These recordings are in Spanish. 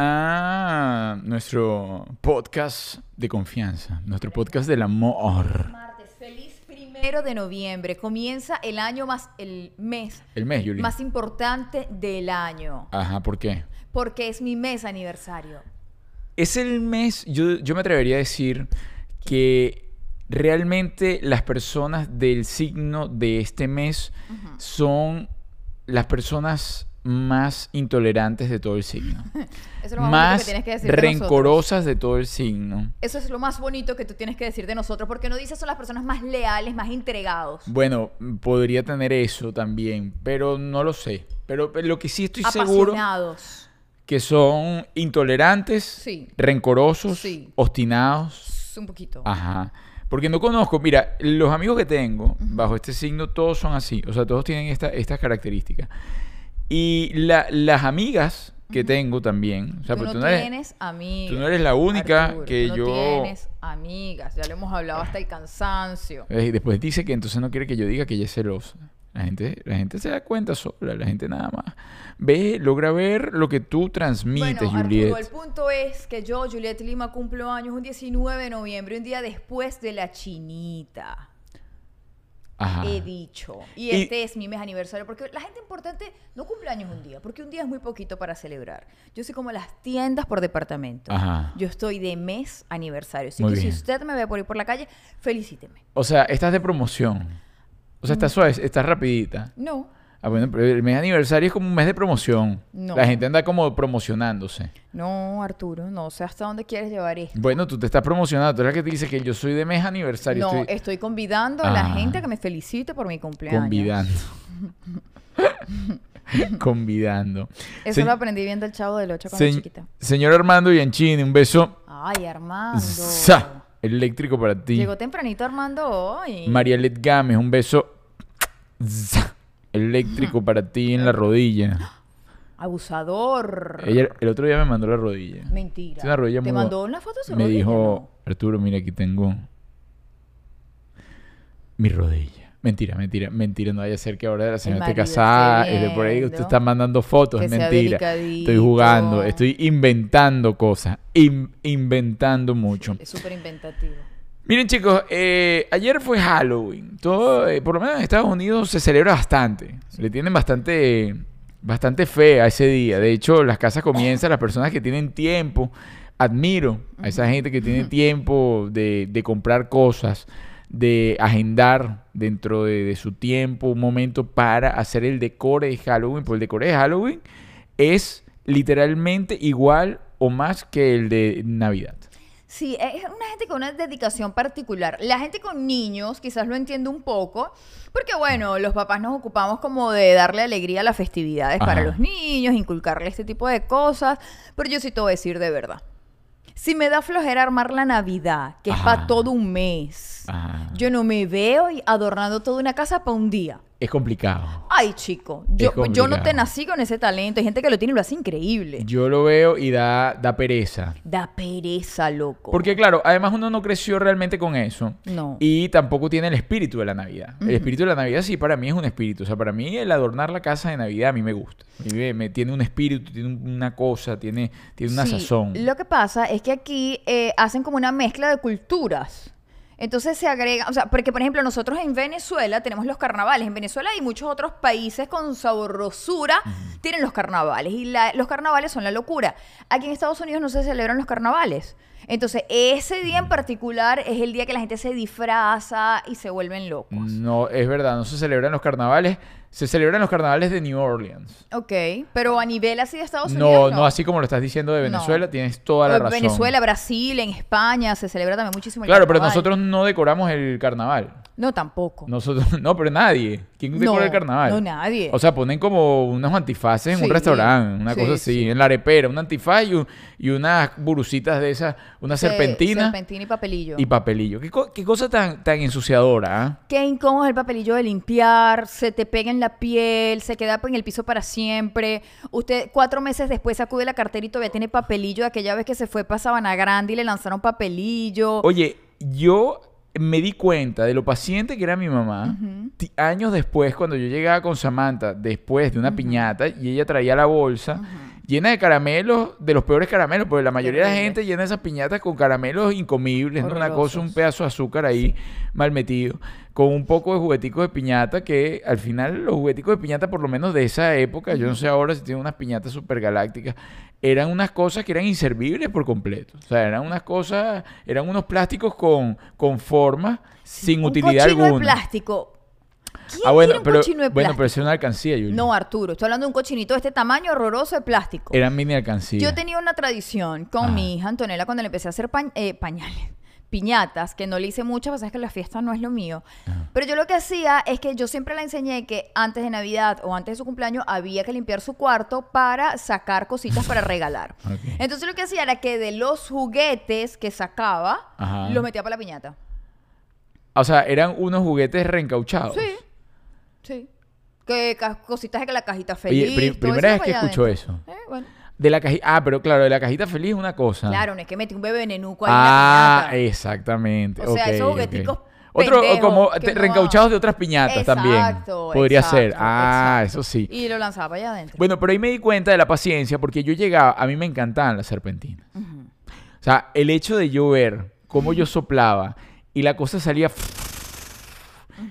a nuestro podcast de confianza, nuestro podcast del amor. Martes, feliz primero de noviembre. Comienza el año más, el mes El mes, Yuli. más importante del año. Ajá, ¿por qué? Porque es mi mes aniversario. Es el mes, yo, yo me atrevería a decir que realmente las personas del signo de este mes son las personas más intolerantes de todo el signo. Eso es lo más, bonito que más tienes que decir de rencorosas de todo el signo. Eso es lo más bonito que tú tienes que decir de nosotros, porque no dices son las personas más leales, más entregados. Bueno, podría tener eso también, pero no lo sé. Pero, pero lo que sí estoy seguro que son intolerantes, Sí. rencorosos, Sí. obstinados. Un poquito. Ajá. Porque no conozco, mira, los amigos que tengo bajo este signo, todos son así. O sea, todos tienen esta- estas características. Y la- las amigas que tengo también, o sea, tú no tú no eres, tienes amigas. tú no eres la única Arturo, que tú yo... No tienes amigas. Ya lo hemos hablado hasta el cansancio. Eh, Y después dice que entonces no quiere que yo diga que ella es celosa. La gente, la gente se da cuenta sola, la gente nada más ve, logra ver lo que tú transmites, Bueno, Juliet. Arturo, el punto es que yo, Juliet Lima, cumplo años un 19 de noviembre, un día después de la chinita. Ajá. He dicho. Y, Y- este es mi mes aniversario. Porque la gente importante no cumple años un día. Porque un día es muy poquito para celebrar. Yo soy como las tiendas por departamento. Ajá. Yo estoy de mes aniversario. Así Muy que bien. si usted me ve por ir por la calle, felicíteme. O sea, estás de promoción. O sea, Mm. estás suave, estás rapidita. No, Ah, bueno, pero el mes de aniversario es como un mes de promoción. No. La gente anda como promocionándose. no, Arturo, no sé hasta dónde quieres llevar esto. Bueno, tú te estás promocionando. Tú eres la que te dice que yo soy de mes aniversario. No, estoy estoy convidando a la Ah. gente a que me felicite por mi cumpleaños. convidando. convidando. Eso Se- lo aprendí viendo el chavo del 8 cuando se- chiquita. señor Armando Bianchini, un beso Ay, Armando. Sa, eléctrico para ti. Llegó tempranito Armando hoy. Marialet Gámez, un beso za, eléctrico para ti en la rodilla. Abusador. Ella el otro día me mandó la rodilla. Mentira. Tiene una rodilla ¿Te muy- mandó una foto de su Me rodilla? dijo, Arturo, mira, aquí tengo mi rodilla. Mentira, mentira, mentira. No vaya a ser que ahora la señora esté casada de por ahí usted viendo. está mandando fotos. Que es mentira. Estoy jugando, estoy inventando cosas. in- inventando mucho. Es súper inventativo. Miren chicos, eh, ayer fue Halloween. Todo, eh, por lo menos en Estados Unidos se celebra bastante. Le tienen bastante, bastante fe a ese día. De hecho, las casas comienzan, las personas que tienen tiempo. Admiro a esa gente que tiene tiempo de, de comprar cosas, de agendar dentro de, de su tiempo un momento para hacer el decore de Halloween. Porque el decore de Halloween es literalmente igual o más que el de Navidad. Sí, es una gente con una dedicación particular. La gente con niños quizás lo entiende un poco, porque bueno, los papás nos ocupamos como de darle alegría a las festividades para los niños, inculcarle este tipo de cosas, pero yo sí te voy a decir de verdad. Si me da flojera armar la Navidad, que es para todo un mes, Ajá. yo no me veo y adornando toda una casa para un día. Es complicado. Ay, chico, yo, yo no te nací con ese talento. Hay gente que lo tiene y lo hace increíble. Yo lo veo y da, da pereza. Da pereza, loco. Porque claro, además uno no creció realmente con eso. No. Y tampoco tiene el espíritu de la Navidad. El espíritu de la Navidad sí para mí es un espíritu. O sea, para mí el adornar la casa de Navidad a mí me gusta. Me, me- tiene un espíritu, tiene un- una cosa, tiene, tiene una Sí, sazón. Lo que pasa es que aquí eh, hacen como una mezcla de culturas. Entonces se agrega, o sea, porque por ejemplo nosotros en Venezuela tenemos los carnavales. En Venezuela y muchos otros países con sabrosura tienen los carnavales. Y la- los carnavales son la locura. Aquí en Estados Unidos no se celebran los carnavales. Entonces ese día en particular es el día que la gente se disfraza y se vuelven locos. No, es verdad, no se celebran los carnavales. Se celebran los carnavales de New Orleans. Ok, pero a nivel así de Estados No, Unidos. no, así como lo estás diciendo de No. Venezuela, tienes toda la razón. Venezuela, Brasil, en España se celebra también muchísimo el Claro, pero carnaval. nosotros no decoramos el carnaval. No, tampoco. Nosotros, no, pero nadie. ¿Quién decora No, el carnaval? no, nadie. O sea, ponen como unos antifaces en un restaurante, una sí, cosa así, sí. en la arepera, un antifaz y, un- y unas burucitas de esas, una Se- serpentina Serpentina y papelillo. y papelillo. ¿Qué, co- qué cosa tan, tan ensuciadora, ah? Qué incómodo es el papelillo de limpiar, se te pega en la piel, se queda en el piso para siempre. Usted cuatro meses después sacude la cartera y todavía tiene papelillo de aquella vez que se fue para Sabana Grande y le lanzaron papelillo. Oye, yo me di cuenta de lo paciente que era mi mamá años después, cuando yo llegaba con Samantha, después de una piñata, y ella traía la bolsa, llena de caramelos, de los peores caramelos, porque la mayoría de la gente llena esas piñatas con caramelos incomibles, ¿no? una cosa, un pedazo de azúcar ahí mal metido, con un poco de jugueticos de piñata, que al final los jugueticos de piñata, por lo menos de esa época, yo no sé ahora si tienen unas piñatas super galácticas, eran unas cosas que eran inservibles por completo. O sea, eran unas cosas, eran unos plásticos con, con forma, sin un utilidad alguna. de plástico. ¿Quién Ah, bueno, un pero, cochino de bueno, pero es una alcancía, Julia. No, Arturo, estoy hablando de un cochinito de este tamaño horroroso de plástico. Eran mini alcancías. Yo tenía una tradición con Ajá. mi hija Antonella cuando le empecé a hacer eh, pañales, piñatas, que no le hice muchas, pues es que la fiesta no es lo mío. Pero yo lo que hacía es que yo siempre le enseñé que antes de Navidad o antes de su cumpleaños había que limpiar su cuarto para sacar cositas para regalar. Entonces lo que hacía era que de los juguetes que sacaba, Ajá. los metía para la piñata. O sea, eran unos juguetes reencauchados. Sí, sí. Que cositas de que la cajita Oye, feliz. pri- todo primera vez que escucho adentro. eso. Eh, bueno. De la cajita. Ah, pero claro, de la cajita feliz es una cosa. Claro, no es que metí un bebé nenuco ahí Ah, en la piñata. exactamente. O sea, esos jugueticos Otro, o pendejos como que te- no reencauchados de otras piñatas también. Exacto, Podría exacto, ser. Ah, exacto. eso sí. Y lo lanzaba allá adentro. Bueno, pero ahí me di cuenta de la paciencia porque yo llegaba, a mí me encantaban las serpentinas. O sea, el hecho de yo ver cómo yo soplaba y la cosa salía...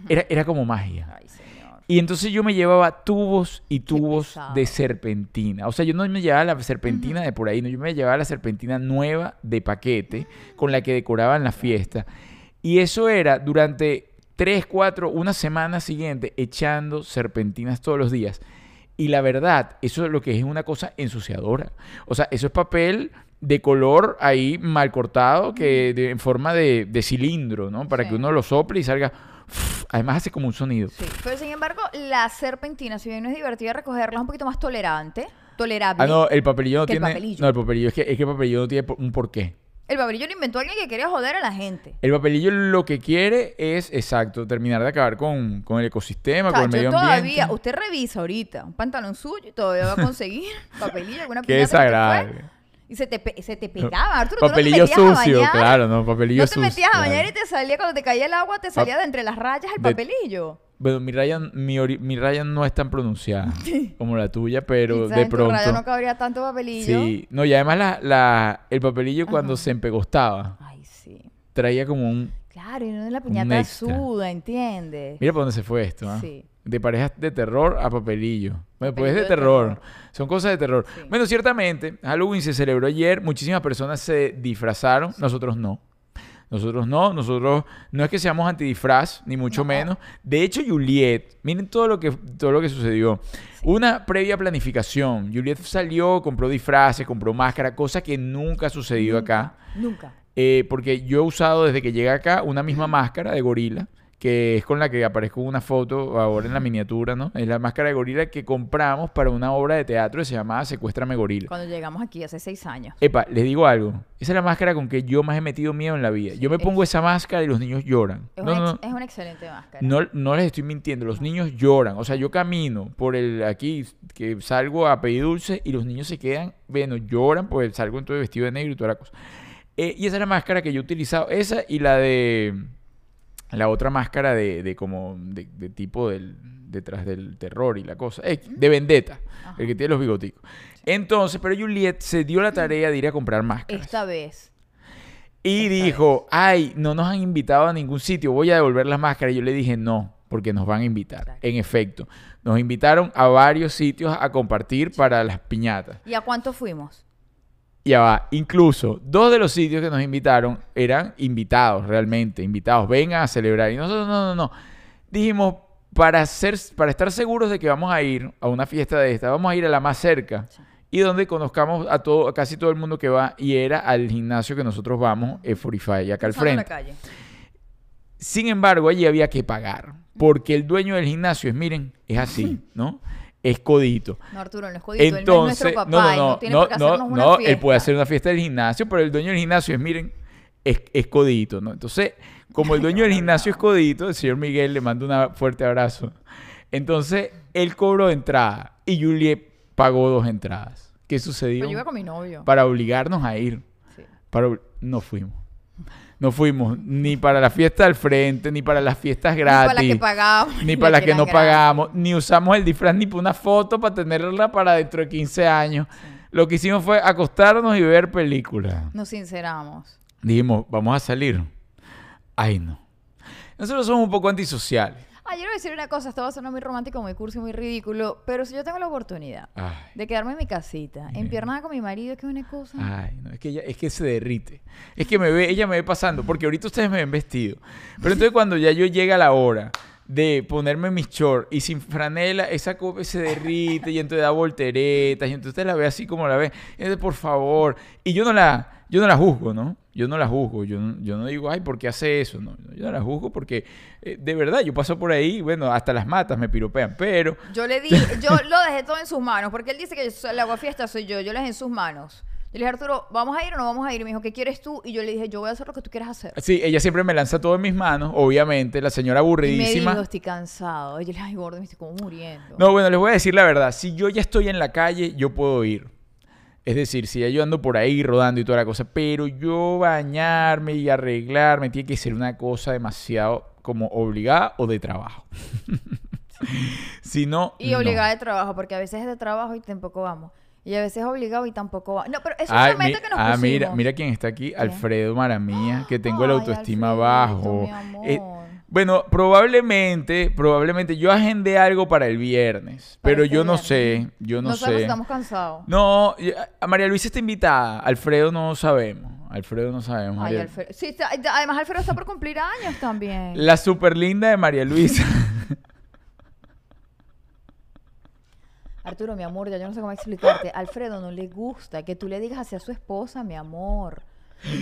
Era, era como magia. Ay, señor. Y entonces yo me llevaba tubos y tubos de serpentina. O sea, yo no me llevaba la serpentina de por ahí, no, yo me llevaba la serpentina nueva de paquete con la que decoraban la fiesta. Y eso era durante tres, cuatro, una semana siguiente echando serpentinas todos los días. Y la verdad, eso es lo que es una cosa ensuciadora. O sea, eso es papel de color ahí mal cortado que de- en forma de, de cilindro, ¿no? Para Sí. que uno lo sople y salga... Además hace como un sonido. Sí. Pero sin embargo, la serpentina, si bien no es divertida recogerla, es un poquito más tolerante. Tolerable. Ah, no, el papelillo no Que el tiene. papelillo. No, el papelillo es que, es que el papelillo no tiene un porqué. El papelillo lo inventó alguien que quería joder a la gente. El papelillo lo que quiere es, exacto, terminar de acabar con, con el ecosistema, O sea, con el medio todavía, ambiente. usted revisa ahorita un pantalón suyo y todavía va a conseguir papelillo, alguna Qué desagradable. Y se te, pe- se te pegaba, Arturo. tú no te Papelillo a sucio, claro, no, papelillo No te sucio. metías a bañar claro. y te salía cuando te caía el agua, te salía de entre las rayas el de- papelillo. Bueno, mi raya, mi, mi raya no es tan pronunciada como la tuya, pero Quizás de en tu raya pronto. no cabría tanto papelillo. Sí, no, y además la, la- el papelillo cuando se empegostaba Ay, sí. traía como un. Claro, y no en la piñata suda, ¿entiendes? Mira por dónde se fue esto, ¿ah? Sí. De parejas de terror a papelillo. Bueno, pues es de de terror. terror. Son cosas de terror. Sí. Bueno, ciertamente, Halloween se celebró ayer. Muchísimas personas se disfrazaron. Nosotros no. Nosotros no. Nosotros no es que seamos antidisfraz, ni mucho No. menos. De hecho, Juliet, miren todo lo que, todo lo que sucedió. Una previa planificación. Juliet salió, compró disfraces, compró máscara, cosa que nunca ha sucedido acá. Nunca. Eh, porque yo he usado desde que llegué acá una misma máscara de gorila, que es con la que aparezco en una foto ahora en la miniatura, ¿no? Es la máscara de gorila que compramos para una obra de teatro que se llamaba Secuéstrame Gorila. Cuando llegamos aquí hace seis años. Epa, les digo algo. Esa es la máscara con que yo más he metido miedo en la vida. Yo me es- pongo esa máscara y los niños lloran. Es, No, una, no, es una excelente máscara. No, no les estoy mintiendo, los niños lloran. O sea, yo camino por el aquí, que salgo a pedir dulce y los niños se quedan, bueno, lloran, pues salgo entonces vestido de negro y toda la cosa. Eh, y esa es la máscara que yo he utilizado, esa y la de la otra máscara de, de como de, de tipo del detrás del terror y la cosa, eh, de vendetta, el que tiene los bigoticos. Entonces, pero Juliet se dio la tarea de ir a comprar máscaras. Esta vez. Y Esta dijo, ay, no nos han invitado a ningún sitio, voy a devolver las máscaras. Y yo le dije, no, porque nos van a invitar. Exacto. En efecto, nos invitaron a varios sitios a compartir para las piñatas. ¿Y a cuánto fuimos? Y ya va, incluso dos de los sitios que nos invitaron eran invitados, realmente, invitados, vengan a celebrar. Y nosotros, no, no, no. Dijimos, para, ser, para estar seguros de que vamos a ir a una fiesta de esta, vamos a ir a la más cerca. Sí. Y donde conozcamos a todo, a casi todo el mundo que va, y era al gimnasio que nosotros vamos, F45, acá al Cruzando la frente. calle. Sin embargo, allí había que pagar. Porque el dueño del gimnasio es, miren, es así, ¿no? Es codito. No, Arturo, no es jodito. él no es Entonces, nuestro papá. no, no, no, tiene no, por qué no, una él puede hacer una fiesta del gimnasio, pero el dueño del gimnasio es, miren, es, es codito, ¿no? Entonces, como el dueño del gimnasio es codito, el señor Miguel le manda un fuerte abrazo. Entonces, él cobró entrada y Juliet pagó dos entradas. ¿Qué sucedió? Pero yo iba con mi novio. Para obligarnos a ir. Sí. Para, no fuimos. No fuimos ni para la fiesta al frente, ni para las fiestas Ni gratis. para la que pagábamos. Ni para las que no gratis. pagamos, ni usamos el disfraz ni para una foto para tenerla para dentro de 15 años. lo que hicimos fue acostarnos y ver películas. Nos sinceramos. Dijimos, vamos a salir. Ay, no. Nosotros somos un poco antisociales. Ah, yo le voy a decir una cosa, esto va a sonar muy romántico, muy cursi, muy ridículo, pero si yo tengo la oportunidad Ay, de quedarme en mi casita, Bien. empiernada con mi marido, es que es una cosa... ay, no, es que ella, es que se derrite. Es que me ve, ella me ve pasando, porque ahorita ustedes me ven vestido. Pero entonces cuando ya yo llega la hora de ponerme mis shorts y sin franela, esa copa se derrite y entonces da volteretas y entonces usted la ve así como la ve. Y entonces, por favor. Y yo no la, yo no la juzgo, ¿no? Yo no la juzgo. Yo no, yo no digo, ay, ¿por qué hace eso? No, yo no la juzgo porque, eh, de verdad, yo paso por ahí, bueno, hasta las matas me piropean, pero... Yo le di, yo lo dejé todo en sus manos, porque él dice que yo- el aguafiesta soy yo, yo lo dejé en sus manos. Yo le dije, Arturo, ¿vamos a ir o no vamos a ir? Y me dijo, ¿qué quieres tú? Y yo le dije, yo voy a hacer lo que tú quieras hacer. Sí, ella siempre me lanza todo en mis manos, obviamente, la señora Y me aburridísima. dijo, estoy cansado. Y yo le dije, ay, gordo, me estoy como muriendo. No, bueno, les voy a decir la verdad. Si yo ya estoy en la calle, yo puedo ir. Es decir, si ya yo ando por ahí rodando y toda la cosa, pero yo bañarme y arreglarme tiene que ser una cosa demasiado como obligada o de trabajo. si no, Y no. obligada de trabajo, porque a veces es de trabajo y tampoco vamos. Y a veces es obligado y tampoco vamos. No, pero eso es Ay, una meta que nos ah, pusimos. mira, mira quién está aquí, Alfredo Maramía, que tengo el Ay, autoestima Alfredito, bajo. mi amor. Eh, bueno, probablemente, probablemente yo agendé algo para el viernes, Para pero este yo no sé, yo no, No sabemos sé. si estamos cansados. No, a María Luisa está invitada, Alfredo no sabemos, Alfredo no sabemos. Ay, Alfredo. Sí, está- además Alfredo está por cumplir años también. La super linda de María Luisa. Arturo, mi amor, ya yo no sé cómo explicarte. Alfredo no le gusta que tú le digas hacia su esposa, mi amor.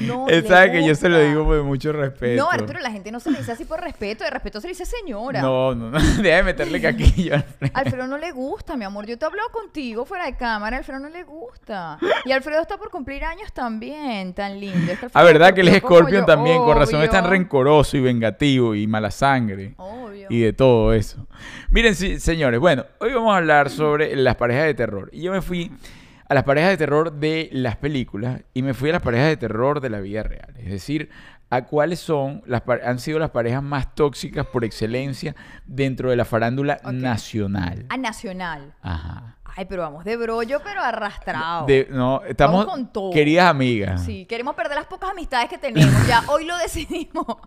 No Él sabe que yo se lo digo por mucho respeto. No, Arturo, la gente no se le dice así por respeto. De respeto se le dice señora. No, no, no, deja de meterle caquillo a Alfredo. Alfredo no le gusta, mi amor. Yo te he hablado contigo fuera de cámara. Alfredo no le gusta. Y Alfredo está por cumplir años también. Tan lindo. Es que Ah, Alfredo verdad que él es Scorpion también, con razón es tan obvio. rencoroso y vengativo y mala sangre. Obvio. y de todo eso. Miren, sí, señores, bueno, hoy vamos a hablar sobre las parejas de terror. Y yo me fui a las parejas de terror de las películas y me fui a las parejas de terror de la vida real. Es decir, a cuáles son las han sido las parejas más tóxicas por excelencia dentro de la farándula nacional. A Nacional. Ajá. Ay, pero vamos de brollo, pero arrastrado. De- no, estamos Vamos con todo. queridas amigas. Sí, queremos perder las pocas amistades que tenemos. Ya hoy lo decidimos.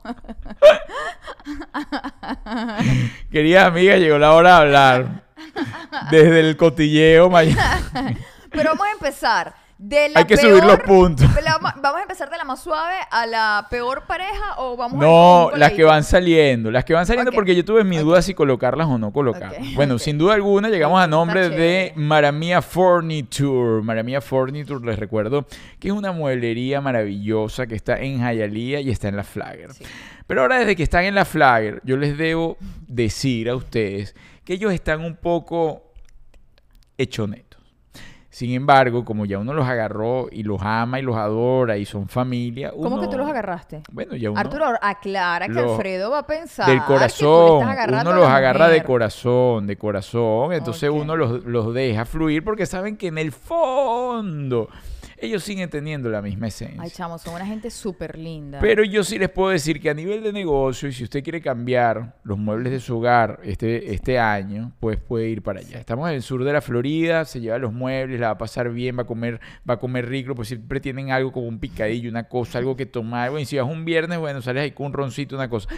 Queridas amigas, llegó la hora de hablar. Desde el cotilleo mañana. Pero vamos a empezar. De la Hay que peor- subir los puntos. la vamos a empezar de la más suave a la peor pareja o vamos a No, las que van saliendo. Las que van saliendo porque yo tuve mi duda si colocarlas o no colocarlas. Bueno, sin duda alguna llegamos a nombre de. Maramia Furniture. Maramia Furniture, les recuerdo que es una mueblería maravillosa que está en Hialeah y está en la Flagger. Sí. Pero ahora desde que están en la Flagger, yo les debo decir a ustedes que ellos están un poco hechonetos. Sin embargo, como ya uno los agarró y los ama y los adora y son familia, ¿Cómo que tú los agarraste? Bueno, ya uno... Arturo, aclara que Alfredo va a pensar del que tú le corazón. Uno los agarra de corazón, de corazón. Entonces uno los, los deja fluir porque saben que en el fondo ellos siguen teniendo la misma esencia. Ay, chamo, son una gente súper linda. Pero yo sí les puedo decir que a nivel de negocio, y si usted quiere cambiar los muebles de su hogar este, este año, pues puede ir para allá. Estamos en el sur de la Florida, se lleva los muebles, la va a pasar bien, va a comer, va a comer rico, pues siempre tienen algo como un picadillo, una cosa, algo que tomar. Bueno, y si vas un viernes, bueno, sales ahí con un roncito, una cosa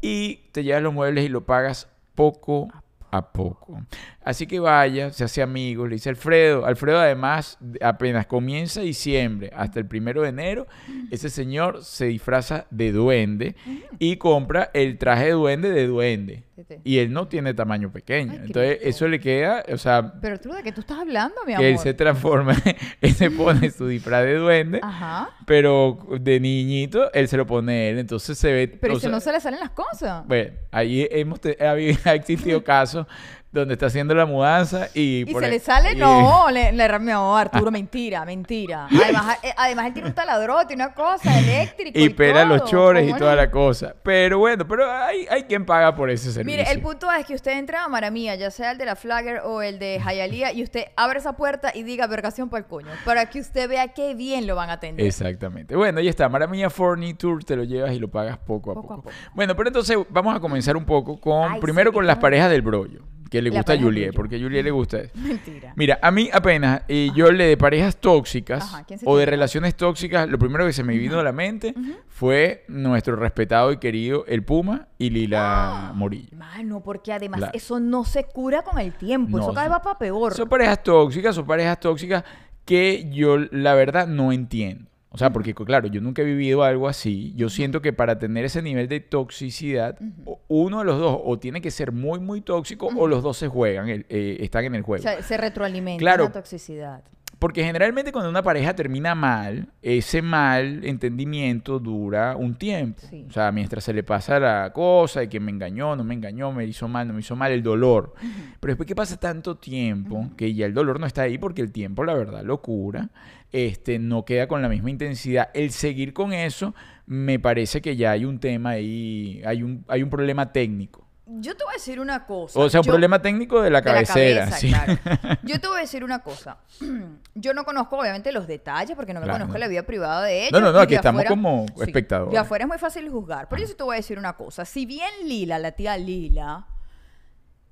y te llevas los muebles y lo pagas poco a poco. Así que vaya, se hace amigos, le dice Alfredo. Alfredo además, apenas comienza diciembre hasta el primero de enero, ese señor se disfraza de duende y compra el traje de duende de duende. Y él no tiene tamaño pequeño. Ay, Entonces eso le queda, o sea, Pero Arturo, ¿de qué tú estás hablando, mi que amor? él se transforma, él se pone su disfraz de duende. Ajá. Pero de niñito, él se lo pone él. Entonces se ve... Pero o ¿y si sea, no se le salen las cosas? bueno, ahí hemos ha existido casos donde está haciendo la mudanza y... ¿Y por se ahí- le sale? y- No, le, le no, Arturo, mentira, mentira. Además, eh, además él tiene un taladrote, una cosa eléctrica. Y pela los chores y ¿Cómo toda la cosa. Pero bueno, pero hay, hay quien paga por ese servicio. Mire, el punto es que usted entra a Maramía, ya sea el de la Flagger o el de Hialeah, y usted abre esa puerta y diga vergación para el coño, para que usted vea qué bien lo van a atender. Exactamente. Bueno, ya está. Maramilla Furniture te lo llevas y lo pagas poco a Poco poco. a poco. Bueno, pero entonces vamos a comenzar un poco con, Ay, primero sí, con las no- parejas del brollo. Que le La gusta a Juliet, porque a Juliet le gusta eso. Mentira. Mira, a mí apenas eh, yo le de parejas tóxicas Ajá, ¿quién se o de relaciones tóxicas, lo primero que se me vino a la mente fue nuestro respetado y querido El Puma y Lila Morillo. Mano, porque además eso no se cura con el tiempo. No, eso cada vez va para peor. Son parejas tóxicas, son parejas tóxicas que yo la verdad no entiendo. O sea, porque claro, yo nunca he vivido algo así. Yo siento que para tener ese nivel de toxicidad, o- uno de los dos o tiene que ser muy, muy tóxico o los dos se juegan, eh, están en el O juego. sea, se retroalimenta Claro. la toxicidad. Porque generalmente cuando una pareja termina mal, ese mal entendimiento dura un tiempo. Sí. O sea, mientras se le pasa la cosa de que me engañó, no me engañó, me hizo mal, no me hizo mal, el dolor. Pero después que pasa tanto tiempo, que ya el dolor no está ahí porque el tiempo, la verdad, lo cura, este, no queda con la misma intensidad. El seguir con eso, me parece que ya hay un tema ahí, hay un, hay un problema técnico. Yo te voy a decir una cosa. O sea, un Yo- problema técnico de la de la cabecera. cabeza, sí. claro. Yo te voy a decir una cosa. Yo no conozco, obviamente, los detalles porque no me Claro, conozco no. la vida privada de ellos. No, no, no, aquí estamos afuera- como sí, espectadores. De afuera es muy fácil juzgar. Pero yo sí te voy a decir una cosa. Si bien Lila, la tía Lila,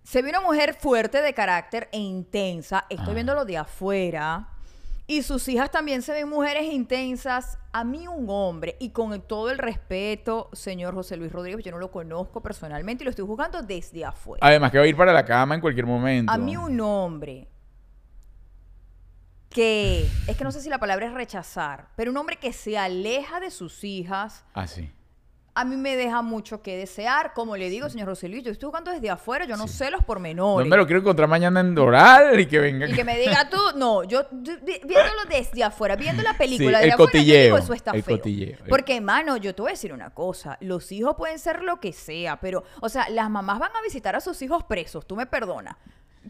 se ve una mujer fuerte de carácter e intensa, estoy Ah. viéndolo de afuera. Y sus hijas también se ven mujeres intensas. A mí un hombre, y con todo el respeto, señor José Luis Rodríguez, yo no lo conozco personalmente y lo estoy juzgando desde afuera. Además que va a ir para la cama en cualquier momento. A mí un hombre que, es que no sé si la palabra es rechazar, pero un hombre que se aleja de sus hijas, Ah, sí. A mí me deja mucho que desear. Como le digo, señor José Luis, yo estoy jugando desde afuera, yo no sé los pormenores. No me lo quiero encontrar mañana en Doral y que venga. Y que me diga tú, no, yo vi- vi- viéndolo desde afuera, viendo la película Sí, desde el afuera, yo cotilleo, digo, eso está el feo. cotilleo. Porque, mano, yo te voy a decir una cosa, los hijos pueden ser lo que sea, pero, o sea, las mamás van a visitar a sus hijos presos, tú me perdonas.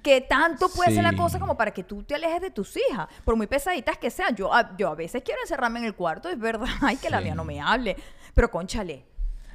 Que tanto puede ser la cosa como para que tú te alejes de tus hijas, por muy pesaditas que sean. Yo, a- yo a veces quiero encerrarme en el cuarto, es verdad, ay, que la mía no me hable. Pero conchale,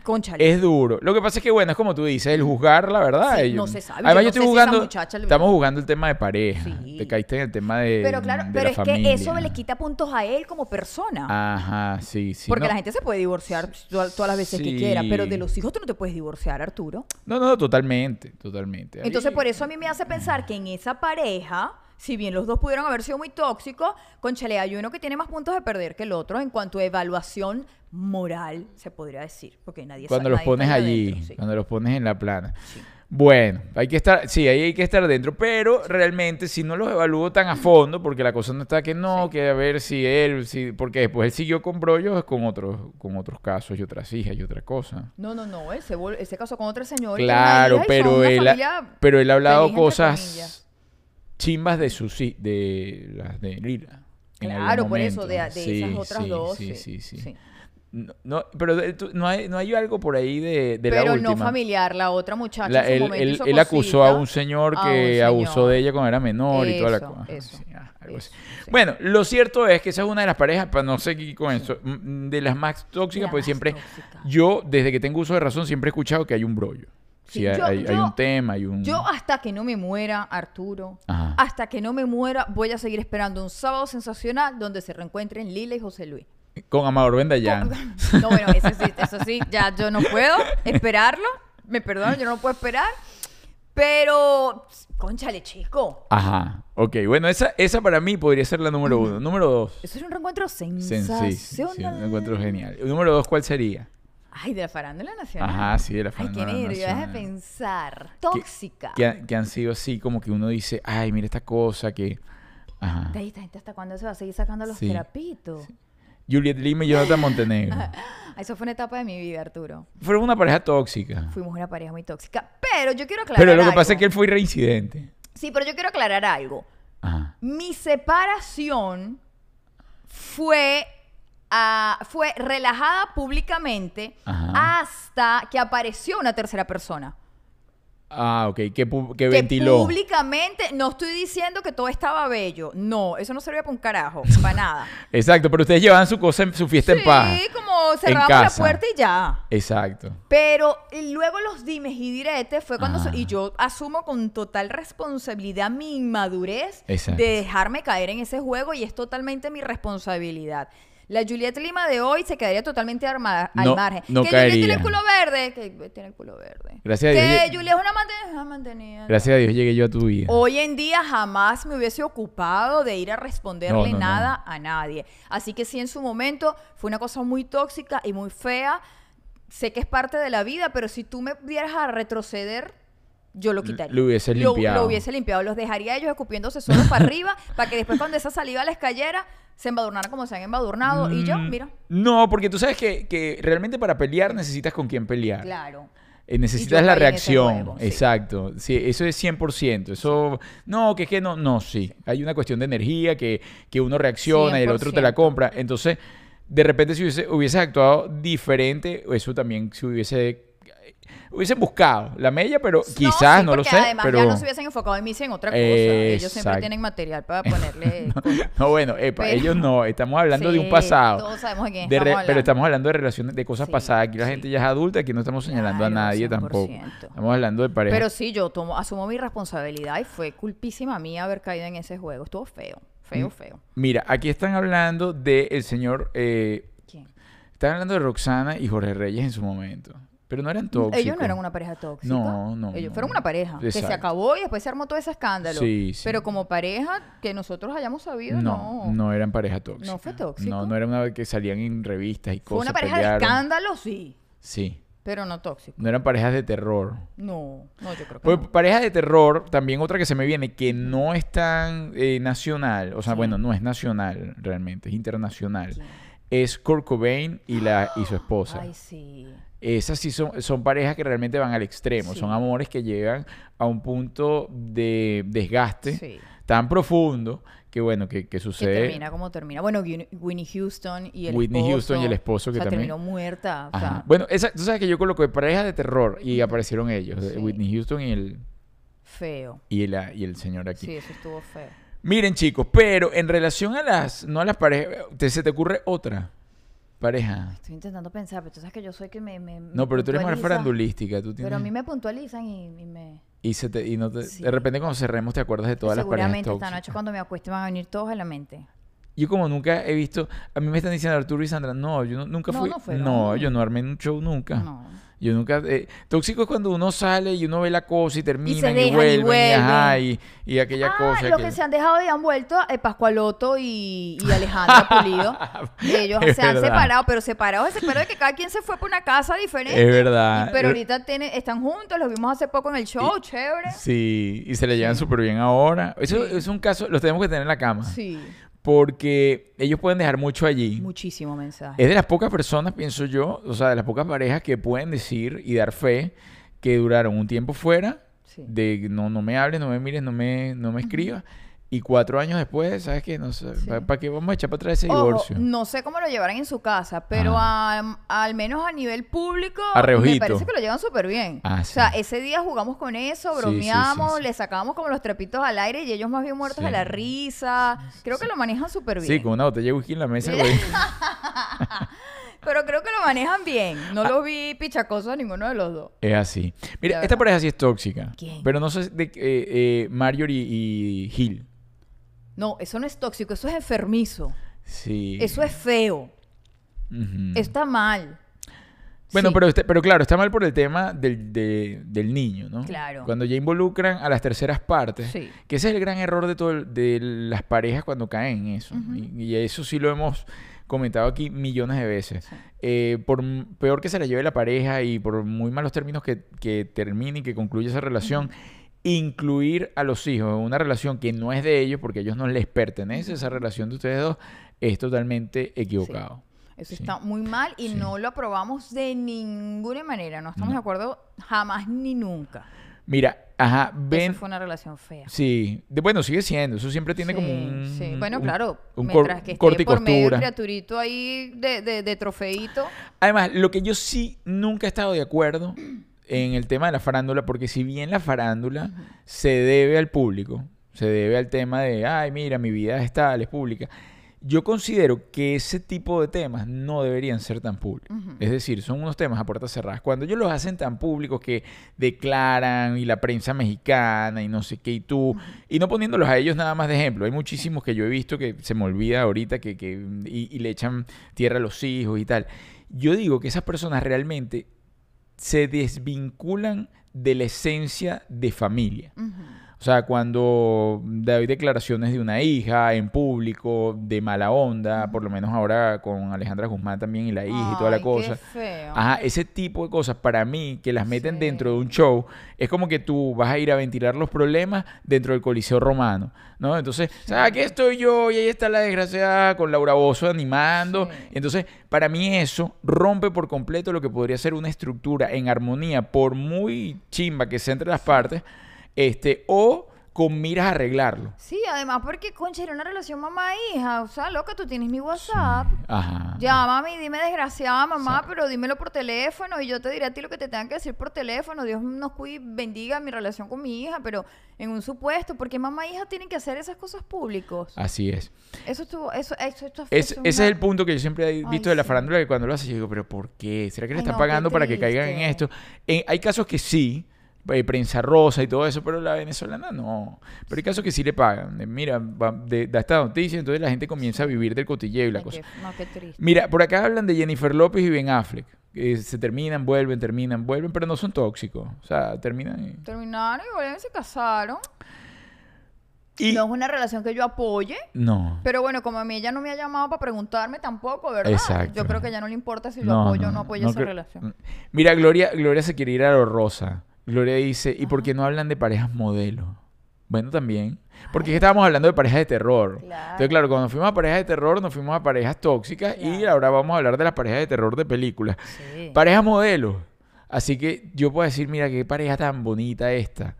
conchale. Es duro. Lo que pasa es que, bueno, es como tú dices, el juzgar, la verdad. Sí, no se sabe. Además, Yo yo, estoy si jugando. muchacha le- Estamos jugando el tema de pareja. Sí. Te caíste en el tema de. pero claro, de pero la es familia. que eso le quita puntos a él como persona. Ajá, sí, sí. Porque no, la gente se puede divorciar todas, las veces que quiera, pero de los hijos tú no te puedes divorciar, Arturo. No, no, totalmente. Totalmente. Entonces, Ahí- por eso a mí me hace pensar que en esa pareja, si bien los dos pudieron haber sido muy tóxicos, conchale, hay uno que tiene más puntos de perder que el otro en cuanto a evaluación moral, se podría decir. Porque nadie Cuando los nadie pones allí, sí. cuando los pones en la plana. Bueno, hay que estar, sí, ahí hay que estar dentro, pero realmente si no los evalúo tan a fondo, porque la cosa no está que no, que a ver si él, si, porque después él siguió con brollos con otros, con otros casos y otras hijas y otra cosa. No, no, no, él se, vol- él se casó con otra señora. Claro, pero él, ha, pero él ha hablado cosas chimbas de sus de las de Lila. Claro, por eso, de, de Sí, esas otras sí, dos. Sí, sí, sí. No, no, pero tú- no hay, no hay algo por ahí de, de la Pero última. no familiar, la otra muchacha La- en su él, momento él- hizo él acusó a un señor A que un abusó de ella cuando era menor y toda la cosa. Sí, ah, sí. Bueno, lo cierto es que esa es una de las parejas, para no seguir con eso, de las más tóxicas, La pues más siempre, tóxica. yo desde que tengo uso de razón siempre he escuchado que hay un brollo. Sí, hay, yo- hay- hay un tema, hay un... Yo hasta que no me muera, Arturo, Ajá. hasta que no me muera, voy a seguir esperando un sábado sensacional donde se reencuentren Lila y José Luis. Con Amador Bendayán. No, bueno, eso sí, eso sí, ya yo no puedo esperarlo. Me perdonan, yo no lo puedo esperar. Pero, conchale, chico. Ajá. Ok, bueno, esa, esa para mí podría ser la número uno. Número dos. Eso es un reencuentro Sen- sensacional. sí, sí, sí, un encuentro genial. Número dos, ¿cuál sería? Ay, de la farándula nacional. Ajá, sí, de la Ay, farándula qué nervios, nacional. pensar. Tóxica. Que, han- que han sido así, como que uno dice, ay, mira esta cosa que... Ajá. De ahí, hasta cuándo se va a seguir sacando los Sí. terapitos. Juliet Lima y Jonathan Montenegro. Eso fue una etapa de mi vida, Arturo. Fueron una pareja tóxica. Fuimos una pareja muy tóxica. Pero yo quiero aclarar Pero lo que pasa es que él fue reincidente. Sí, pero yo quiero aclarar algo. Ajá. Mi separación fue, ah, fue relajada públicamente Ajá. hasta que apareció una tercera persona. Ah, ok. Que, pu- que Que ventiló. públicamente, no estoy diciendo que todo estaba bello. No, eso no servía para un carajo, para nada. Exacto, pero ustedes llevaban su cosa, en su fiesta en paz. Sí, como cerramos la puerta y ya. Exacto. Pero luego los dimes y diretes fue cuando... Ah. y yo asumo con total responsabilidad mi inmadurez Exacto. de dejarme caer en ese juego y es totalmente mi responsabilidad. La Juliet Lima de hoy se quedaría totalmente armada, al No, margen. no que Juliet tiene caería. el culo verde. Que tiene el culo verde. Gracias a que Dios. Juliet es una mantenida. mantenida. Gracias a Dios llegué yo a tu vida. Hoy en día jamás me hubiese ocupado de ir a responderle No, no, no. nada a nadie. Así que sí, en su momento fue una cosa muy tóxica y muy fea. Sé que es parte de la vida, pero si tú me vieras a retroceder, yo lo quitaría. lo hubieses Lo- limpiado. Lo, hubiese limpiado. Los dejaría ellos escupiéndose solo para arriba, para que después cuando esa saliva les cayera, se embadurnaran como se han embadurnado. Y yo, Mm, mira, No, porque tú sabes que, que realmente para pelear necesitas con quién pelear. claro. Eh, necesitas la reacción. juego, sí. Exacto. Sí, eso es 100%. Eso, no, que es que no, no, sí. Hay una cuestión de energía que, que uno reacciona y el otro te la 100%. compra. Entonces, de repente si hubiese, hubiese actuado diferente, eso también si hubiese... Hubiesen buscado la mella, pero quizás, sí, no, lo sé, Además, pero... ya no se hubiesen enfocado en en otra cosa. Ellos siempre tienen material para ponerle. No, bueno, epa, Pero- ellos no, estamos hablando de un pasado. todos sabemos de quién De estamos hablando. Pero estamos hablando de relaciones, de cosas Sí, pasadas. Aquí la gente ya es adulta, aquí no estamos señalando a nadie tampoco. 100%. Estamos hablando de pareja. Pero sí, yo tomo, asumo mi responsabilidad y fue culpísima mía haber caído en ese juego. Estuvo feo, feo, Mm. feo. Mira, aquí están hablando del señor. eh, ¿Quién? están hablando de Roxana y Jorge Reyes en su momento. Pero no eran tóxicos. Ellos no eran una pareja tóxica. No, no, Ellos no. fueron una pareja que se acabó y después se armó todo ese escándalo. Sí, sí. Pero como pareja que nosotros hayamos sabido, No, no. no eran pareja tóxica. No fue tóxico. No, no era una vez que salían en revistas y Fue cosas. una pareja de escándalo, sí, Sí. pero no tóxico. No eran parejas de terror. No, no, yo creo que Pues no. pareja de terror, también otra que se me viene, que no es tan eh, nacional, o sea, Sí. bueno, no es nacional realmente, es internacional. Es Kurt Cobain y, la, y su esposa. Ay, sí. Esas sí son, son parejas que realmente van al extremo, Sí. son amores que llegan a un punto de desgaste Sí. tan profundo que bueno, que, que Que sucede. termina como termina. Bueno, Whitney Whitney Houston y el Whitney esposo. Houston y el esposo que o sea, también- terminó muerta. O Ajá. sea, Bueno, esa, tú sabes que yo coloqué parejas de terror y aparecieron ellos, Sí. Whitney Houston y el, feo. y el, y el señor aquí. Sí, eso estuvo feo. Miren, chicos, pero en relación a las, no a las parejas, ¿te, ¿se te ocurre otra pareja? Estoy intentando pensar, pero tú sabes que yo soy que me. me No, pero tú eres más farandulística, tú tienes... Pero a mí me puntualizan y, y me. Y, se te, y no te- Sí. de repente cuando cerremos te acuerdas de todas las parejas Seguramente esta noche cuando me acueste van a venir todos a la mente. Yo como nunca he visto, a mí me están diciendo Arturo y Sandra, no, yo no- nunca No, fui, no fueron. no, yo no armé un show nunca. No. Yo nunca, eh, tóxico es cuando uno sale y uno ve la cosa y termina y, y vuelven y, vuelven. y, y aquella Ah, cosa. los aquella- que se han dejado y han vuelto, eh, Pascualoto y, Alejandra Pulido. Ellos Es se han separado, pero separados, separados de que cada quien se fue por una casa diferente. Es verdad. Pero ahorita tiene, están juntos, los vimos hace poco en el show, chévere. Sí, y se le llevan súper bien ahora. Eso Sí. es un caso, los tenemos que tener en la cama. Sí, Porque ellos pueden dejar mucho allí. muchísimo mensaje. Es de las pocas personas, pienso yo, o sea, de las pocas parejas que pueden decir y dar fe que duraron un tiempo fuera, Sí. de no, no me hables, no me mires, no me, no me escribas, y cuatro años después, ¿sabes qué? No sé, Sí. ¿para qué vamos a echar para atrás ese Ojo, divorcio? no sé cómo lo llevarán en su casa, pero a- al menos a nivel público A me parece que lo llevan súper bien. Ah, O sea, ese día jugamos con eso, bromeamos, sí, le sacábamos como los trapitos al aire y ellos más bien muertos de la risa. Creo que lo manejan súper bien. Sí, con una botella de whisky en la mesa, güey. Pero creo que lo manejan bien. No los vi pichacosos a ninguno de los dos. Es así. Mira, esta pareja sí es tóxica. ¿Quién? Pero no sé de eh, eh, Marjorie y Gil. No, eso no es tóxico, eso es enfermizo. Sí. Eso es feo. Está mal. Bueno, Sí. pero, este- pero claro, está mal por el tema del, de- del niño, ¿no? Claro. Cuando ya involucran a las terceras partes, Sí. que ese es el gran error de, todo el- de las parejas cuando caen en eso. Y, y eso sí lo hemos comentado aquí millones de veces. Sí. Eh, por peor que se la lleve la pareja y por muy malos términos que, que termine y que concluya esa relación, incluir a los hijos en una relación que no es de ellos, porque a ellos no les pertenece esa relación de ustedes dos, es totalmente equivocado. Eso Sí. está muy mal y Sí. no lo aprobamos de ninguna manera. No estamos No. de acuerdo jamás ni nunca. Mira, ajá, ven... Eso fue una relación fea. Sí, de- bueno, sigue siendo, eso siempre tiene Sí, como un... sí. Bueno, un- claro. un cor- mientras que corte esté y por medio criaturito ahí de, de, de trofeito. Además, lo que yo sí nunca he estado de acuerdo en el tema de la farándula, porque si bien la farándula se debe al público, se debe al tema de, ay, mira, mi vida es tal, es pública, Yo considero que ese tipo de temas no deberían ser tan públicos. Es decir, son unos temas a puertas cerradas. Cuando ellos los hacen tan públicos que declaran y la prensa mexicana y no sé qué y tú, y no poniéndolos a ellos nada más de ejemplo. Hay muchísimos que yo he visto que se me olvida ahorita que, que y, y le echan tierra a los hijos y tal. Yo digo que esas personas realmente se desvinculan de la esencia de familia. O sea, cuando doy declaraciones de una hija en público, de mala onda, por lo menos ahora con Alejandra Guzmán también y la hija y toda la cosa. Qué feo. Ajá, ese tipo de cosas para mí que las meten Sí. dentro de un show es como que tú vas a ir a ventilar los problemas dentro del Coliseo Romano, ¿no? Entonces, ¿sabes? Aquí estoy yo y ahí está la desgraciada con Laura Bozo animando. Sí. Entonces, para mí eso rompe por completo lo que podría ser una estructura en armonía, por muy chimba que sea entre las partes, este, o con miras a arreglarlo. Sí, además porque, concha, era una relación mamá-hija. O sea, loca, tú tienes mi WhatsApp. Ajá. Llámame y dime desgraciada mamá, pero dímelo por teléfono y yo te diré a ti lo que te tengan que decir por teléfono. Dios nos cuide y bendiga mi relación con mi hija, pero en un supuesto, porque mamá e hija tienen que hacer esas cosas públicos. Así es. Eso estuvo, eso, eso, esto Es- eso ese es una- el punto que yo siempre he visto Ay, de la sí. farándula que cuando lo hace yo digo, pero ¿por qué? ¿Será que le Ay, están no, pagando para que caigan en esto? En- hay casos que sí, eh, prensa rosa y todo eso, pero la venezolana no. Pero hay casos que sí le pagan. De, mira, va- de- da esta noticia, entonces la gente comienza a vivir del cotilleo y la Ay, cosa. qué- no, qué triste. Mira, por acá hablan de Jennifer López y Ben Affleck. que se terminan, vuelven, terminan, vuelven, pero no son tóxicos. O sea, terminan y... Terminaron y y se casaron. y- No es una relación que yo apoye. no. Pero bueno, como a mí ella no me ha llamado para preguntarme tampoco, ¿verdad? Exacto. Yo creo que ya no le importa si yo No, apoyo o no no, apoyo no esa relación. Mira, Gloria, Gloria se quiere ir a lo rosa. Gloria dice, ¿y por qué no hablan de parejas modelo? Bueno, también. Porque que estábamos hablando de parejas de terror. Claro. Entonces, claro, cuando fuimos a parejas de terror, nos fuimos a parejas tóxicas y ahora vamos a hablar de las parejas de terror de películas. Sí. Parejas modelo. Así que yo puedo decir, mira, qué pareja tan bonita esta.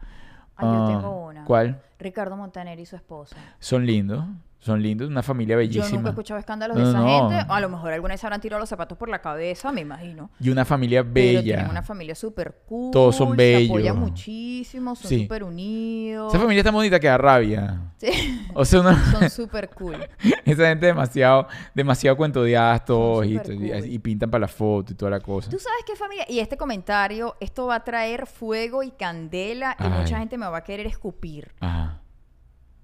Ay, yo Ah, tengo una. ¿Cuál? Ricardo Montaner y su esposa. Son lindos. Son lindos. Una familia Yo bellísima. nunca he escuchado escándalos No, de esa no. gente. A lo mejor alguna vez se habrán tirado los zapatos por la cabeza, me imagino. Y una familia Pero bella. tienen una familia súper cool. Todos son Se bellos. apoyan muchísimo, son Sí. súper unidos. Esa familia tan bonita que da rabia. Sí, O sea, una- son súper cool. esa gente demasiado, demasiado cuentodeadas todos y, y- cool. y pintan para la foto y toda la cosa. ¿Tú sabes qué familia? Y este comentario, esto va a traer fuego y candela y Ay. mucha gente me va a querer escupir. Ajá.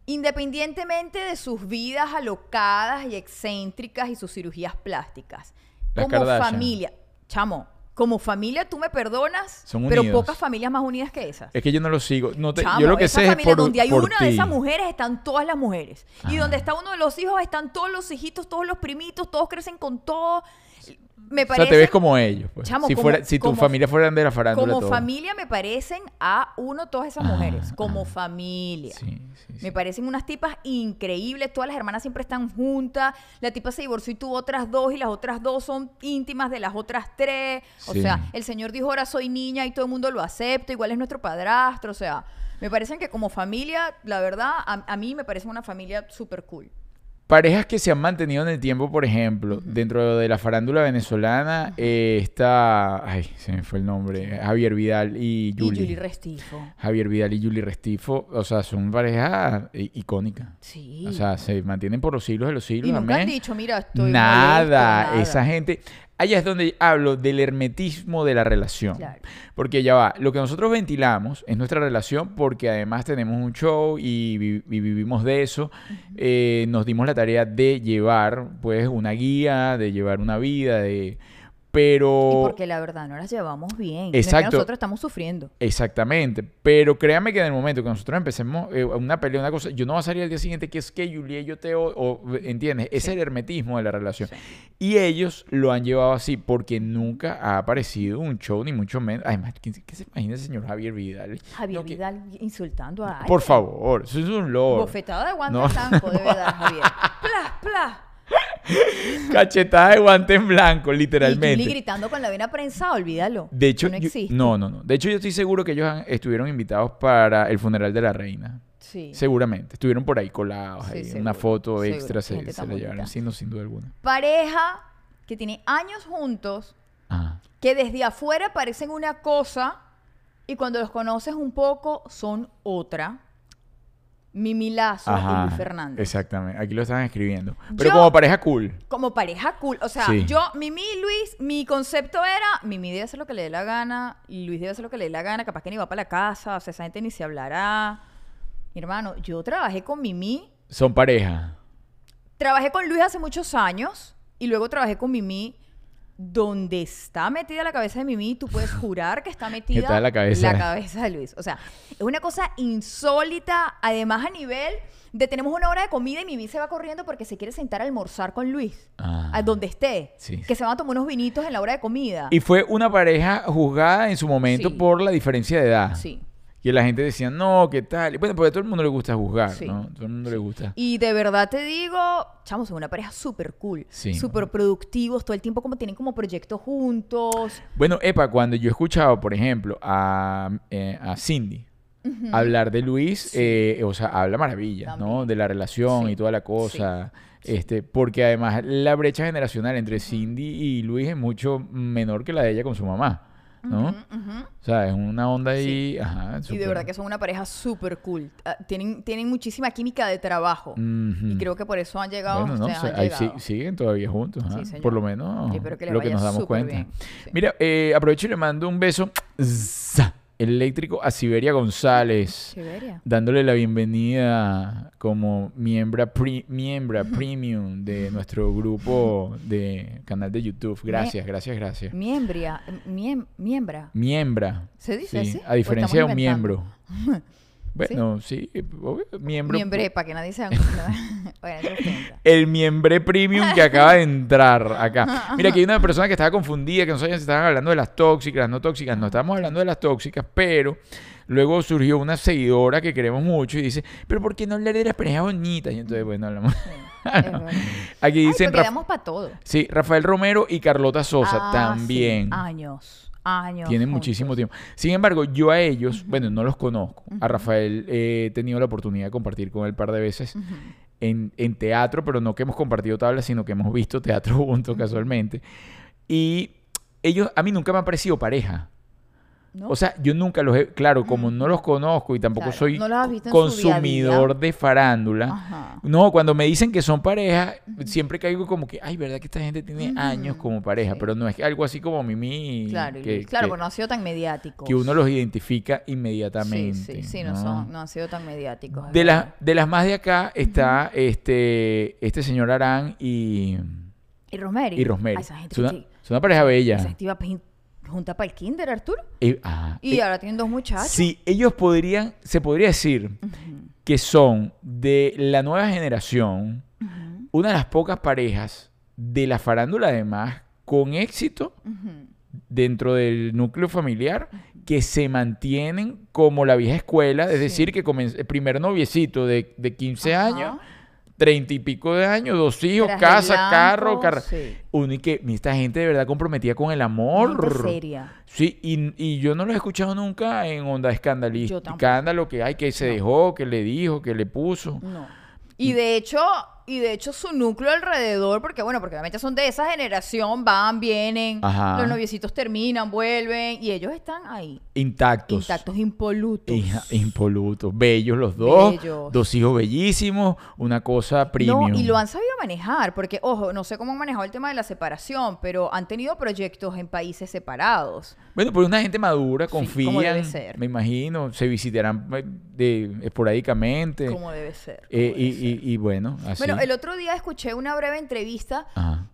Independientemente de sus vidas alocadas y excéntricas y sus cirugías plásticas. Las como Kardashian. familia, chamo, como familia tú me perdonas, Son pero unidos. pocas familias más unidas que esas. Es que yo no lo sigo. No te- Chamo, yo lo que esa sé es por, donde hay por una de ti. esas mujeres están todas las mujeres. Y Ah. donde está uno de los hijos están todos los hijitos, todos los primitos, todos crecen con todo. Me O sea, parece te ves como ellos. pues. Chamo, si como- fuera, si tu como- familia fueran de la farándula como todo. familia me parecen a uno todas esas Ah, mujeres, como ah. familia. Sí, sí, sí. Me parecen unas tipas increíbles, todas las hermanas siempre están juntas, la tipa se divorció y tuvo otras dos y las otras dos son íntimas de las otras tres. O sea, el señor dijo ahora soy niña y todo el mundo lo acepta, igual es nuestro padrastro, o sea, me parecen que como familia, la verdad, a, a mí me parece una familia súper cool. Parejas que se han mantenido en el tiempo, por ejemplo, dentro de la farándula venezolana, eh, está. Ay, se me fue el nombre. Javier Vidal y Y Julie. Julie Restifo. Javier Vidal y Julie Restifo. O sea, son parejas icónicas. Sí. O sea, se mantienen por los siglos de los siglos. y nunca amén. han dicho, mira, estoy nada, molesto, nada. esa gente. Allá es donde hablo del hermetismo de la relación. Claro. Porque ya va, lo que nosotros ventilamos es nuestra relación porque además tenemos un show y, vi- y vivimos de eso. Eh, nos dimos la tarea de llevar pues una guía, de llevar una vida, de... Pero... Y porque la verdad no las llevamos bien. No es que Exacto. nosotros estamos sufriendo. Exactamente, pero créame que en el momento que nosotros empecemos eh, una pelea, una cosa, yo no voy a salir al día siguiente que es que Julia yo te o, o- ¿entiendes? Es el hermetismo de la relación. Y ellos lo han llevado así porque nunca ha aparecido un show, ni mucho menos. Además, ¿qué, qué se imagina el señor Javier Vidal? Javier No, que- Vidal insultando a Por alguien. favor, eso es un lord. Bofetada de guante No. de verdad, Javier. Plas, plas. Cachetada de guante en blanco, Y Julie literalmente. gritando con la vena prensada, olvídalo. De hecho, no yo- existe. no, no, no. De hecho, yo estoy seguro que ellos han- estuvieron invitados para el funeral de la reina. Sí. Seguramente. Estuvieron por ahí colados. Sí, ahí. seguro, Una foto seguro. extra se, se la llevaron. no, sin duda alguna. Pareja que tiene años juntos, Ajá. que desde afuera parecen una cosa y cuando los conoces un poco son otra. Mimi Lazo y Ajá, Luis Fernández. Exactamente. Aquí lo están escribiendo. Pero Yo- como pareja cool. Como pareja cool. O sea, Sí. yo, Mimi y Luis, mi concepto era, Mimi debe hacer lo que le dé la gana, y Luis debe hacer lo que le dé la gana, capaz que ni va para la casa, o sea, esa gente ni se hablará. Mi hermano, yo trabajé con Mimi, Son pareja. trabajé con Luis hace muchos años, y luego trabajé con Mimi. Donde está metida la cabeza de Mimi, tú puedes jurar que está metida está la cabeza? la cabeza de Luis. O sea, es una cosa insólita, además a nivel de tenemos una hora de comida y Mimi se va corriendo porque se quiere sentar a almorzar con Luis. Ah. A donde esté. Sí. Que se van a tomar unos vinitos en la hora de comida. Y fue una pareja juzgada en su momento Sí. por la diferencia de edad. Sí. Y la gente decía, no, ¿qué tal? Y bueno, porque a todo el mundo le gusta juzgar, Sí. ¿no? todo el mundo le gusta. Y de verdad te digo, chamos, son una pareja súper cool. Sí. Súper productivos, todo el tiempo como tienen como proyectos juntos. Bueno, Epa, cuando yo he escuchado, por ejemplo, a, eh, a Cindy hablar de Luis, eh, o sea, habla maravillas, ¿no? De la relación Sí. y toda la cosa. Este, porque además la brecha generacional entre Cindy y Luis es mucho menor que la de ella con su mamá, ¿no? O sea, es una onda ahí, ajá, Y de verdad que son una pareja súper cool. Ah, Tienen, tienen muchísima química de trabajo. Y creo que por eso han llegado. Bueno, no, o sea, sé, han ahí sí- siguen todavía juntos, Sí, por lo menos que lo que nos damos cuenta. Mira, eh, aprovecho y le mando un beso. Eléctrico a Siberia González, Siberia. dándole la bienvenida como miembra premium de nuestro grupo de canal de YouTube. Gracias, gracias, gracias. Miembria. miem- miembra. Miembra. ¿Se dice sí, así? A ¿O diferencia de un miembro. Bueno, sí, obvio, miembro. Miembre, para que nadie se. El miembre premium que acaba de entrar acá. Mira, aquí hay una persona que estaba confundida, que no sabían si estaban hablando de las tóxicas, las no tóxicas. No estamos hablando de las tóxicas, pero luego surgió una seguidora que queremos mucho y dice, pero ¿por qué no hablar de las parejas bonitas? Y entonces, bueno, hablamos. Aquí Ay, dicen, damos para todo. sí, Rafael Romero y Carlota Sosa Ah, también. sí, Años. Años. Tienen juntos. muchísimo tiempo. Sin embargo, yo a ellos, bueno, no los conozco. A Rafael eh, he tenido la oportunidad de compartir con él un par de veces en, en teatro, pero no que hemos compartido tablas, sino que hemos visto teatro juntos casualmente. Y ellos, a mí nunca me han parecido pareja. ¿No? O sea, yo nunca los he, claro, como no los conozco y tampoco Claro, soy no consumidor de farándula. Ajá. No, cuando me dicen que son pareja, siempre caigo como que, ay, ¿verdad que esta gente tiene años como pareja? Sí. Pero no es algo así como Mimi. Claro, que, claro, que- porque no ha sido tan mediático. que uno los identifica Sí, inmediatamente. sí, sí, no, ¿no? son, no han sido tan mediáticos. De, las de las más de acá está este, este señor Arán y, Y Rosemary. y Rosemary. Ay, esa gente Es una, que- es una pareja bella. esa gente iba junta para el kinder, Arturo. Eh. Y Eh, ahora tienen dos muchachos. sí, ellos podrían, se podría decir que son de la nueva generación, una de las pocas parejas de la farándula además con éxito dentro del núcleo familiar que se mantienen como la vieja escuela, es Sí. decir, que el primer noviecito de, de 15 Ajá. años, 30 y pico de años, dos hijos, Traje casa, blanco, carro, carro. sí. Uno y que esta gente de verdad comprometida con el Gente amor. seria. Sí, y, y yo no lo he escuchado nunca en onda escandalista. Escándalo que hay, que se No. dejó, que le dijo, que le puso. No. Y de hecho, y de hecho su núcleo alrededor, porque bueno, porque obviamente son de esa generación, van, vienen, Ajá. los noviecitos terminan, vuelven, y ellos están ahí, Intactos. intactos, impolutos. Impolutos. Bellos los dos. Bellos. Dos hijos bellísimos. Una cosa premium. No, y lo han sabido manejar, porque, ojo, no sé cómo han manejado el tema de la separación, pero han tenido proyectos en países separados. Bueno, pues una gente madura, Sí, debe ser. me imagino, se visitarán eh, de, esporádicamente. Como debe ser. eh, y, ser. y- y bueno, así. Bueno, el otro día escuché una breve entrevista, Ajá.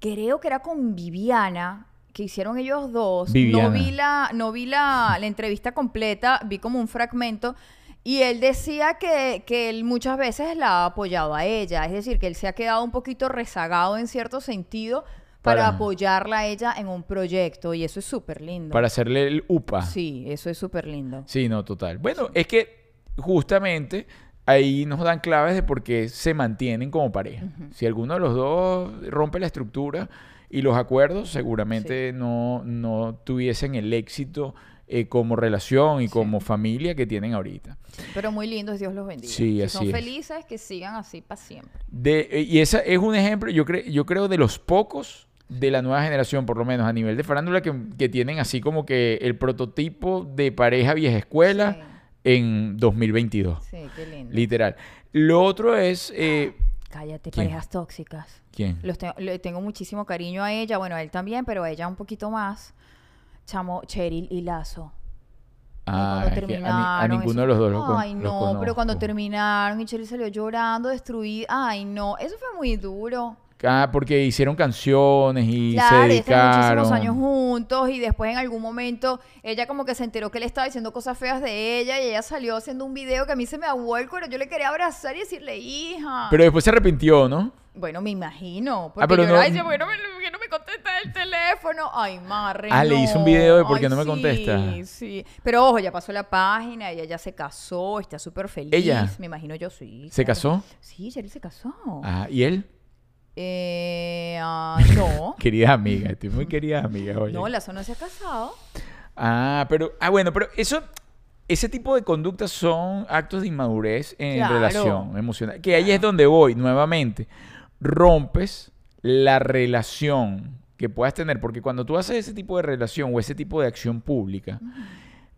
creo que era con Viviana, que hicieron ellos dos. Viviana. No vi la, no vi la, la entrevista completa, vi como un fragmento. Y él decía que, que él muchas veces la ha apoyado a ella. Es decir, que él se ha quedado un poquito rezagado en cierto sentido para, Para- apoyarla a ella en un proyecto. Y eso es súper lindo. Para hacerle el UPA. Sí, eso es súper lindo. Sí, no, total. Bueno, es que justamente ahí nos dan claves de por qué se mantienen como pareja. Si alguno de los dos rompe la estructura y los acuerdos, seguramente no, no tuviesen el éxito eh, como relación y como familia que tienen ahorita. Pero muy lindos, Dios los bendiga. Sí, si así son es. felices, que sigan así para siempre. De, eh, y ese es un ejemplo, yo, creo yo creo, de los pocos de la nueva generación, por lo menos a nivel de farándula, que, que tienen así como que el prototipo de pareja vieja escuela, Sí. En 2022. Sí, qué lindo. Literal. Lo otro es... eh, Cállate, ¿Quién? parejas tóxicas. ¿Quién? Los te- le tengo muchísimo cariño a ella, bueno, a él también, pero a ella un poquito más. Chamo, Cheryl y Lazo. Ah, es que a, ni- a terminaron, ninguno eso- de los dos los Ay, los no, pero cuando terminaron y Cheryl salió llorando, destruida. Ay, no, eso fue muy duro. Ah, porque hicieron canciones y Claro, se dedicaron. muchísimos años juntos y después en algún momento ella como que se enteró que él estaba diciendo cosas feas de ella y ella salió haciendo un video que a mí se me aguó el cuero. Yo le quería abrazar y decirle, hija. Pero después se arrepintió, ¿no? bueno, me imagino. Porque pero yo no- "Ay, ¿por qué no me, por qué no me contesta el teléfono? Ay, Marre, Ah, le hizo un video de por qué no me contesta. Sí, sí. Pero ojo, ya pasó la página, ella ya se casó, está súper feliz. ¿Ella? Me imagino yo, sí. ¿Se claro. casó? Sí, Cheryl se casó. Ah, ¿y él? Eh, ah, no. Querida amiga, estoy muy querida amiga, oye. No, Lazo no se ha casado. Ah, pero, ah, bueno, pero eso, ese tipo de conductas son actos de inmadurez en Claro. relación emocional. Que ahí es donde voy, nuevamente. Rompes la relación que puedas tener, porque cuando tú haces ese tipo de relación o ese tipo de acción pública,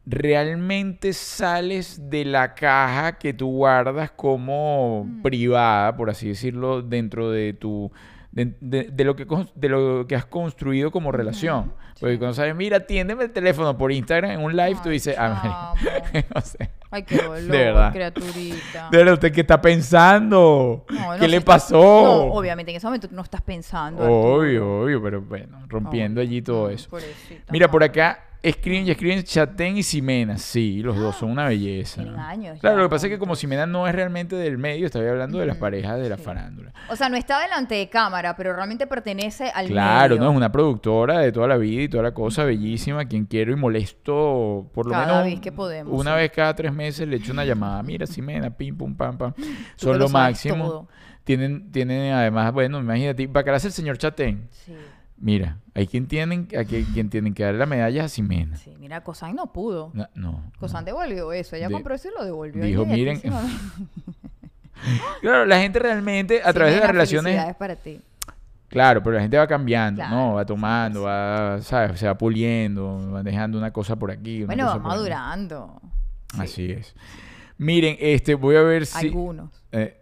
realmente sales de la caja que tú guardas como privada, por así decirlo, dentro de tu de, de- de lo que cons- de lo que has construido como relación. Porque cuando sabes, mira, atiéndeme el teléfono por Instagram en un live, tú dices, ah, no sé. Ay, qué dolor, De verdad. criaturita. De verdad, ¿usted qué está pensando? No, no ¿Qué le pasó? No, obviamente en ese momento tú no estás pensando. Arturo. Obvio, obvio, pero bueno, rompiendo allí todo mm, eso. pobrecita, Mira, por acá escriben y escriben Chatén y Ximena. Sí, los dos son una belleza. Tienen años Claro, lo que pasa es que como juntos. Ximena no es realmente del medio, estaba hablando de las parejas de la sí. farándula. O sea, no está delante de cámara, pero realmente pertenece al Claro, medio. no, es una productora de toda la vida y toda la cosa, bellísima, quien quiero y molesto por lo Cada menos vez que podemos, una sí. vez cada tres meses le echo una llamada, mira, Ximena, pim, pum, pam, pam. Son que lo máximo. todo. Tienen, tienen además, bueno, imagínate, para qué hace el señor Chatén. Sí, Mira, hay quien tienen, quien, quien tienen que darle la medalla a Ximena. sí. Mira, Cosán no pudo. No, no, Cosán devolvió eso. Ella De- compró eso y lo devolvió. dijo, miren. Claro, la gente realmente a través de las relaciones, para ti. claro, pero la gente va cambiando, Claro, ¿no? Va tomando, sí. va, ¿sabes? Se va puliendo, va dejando una cosa por aquí, una Bueno, cosa va madurando. Sí, Así es. Miren, este, voy a ver si... Algunos. eh,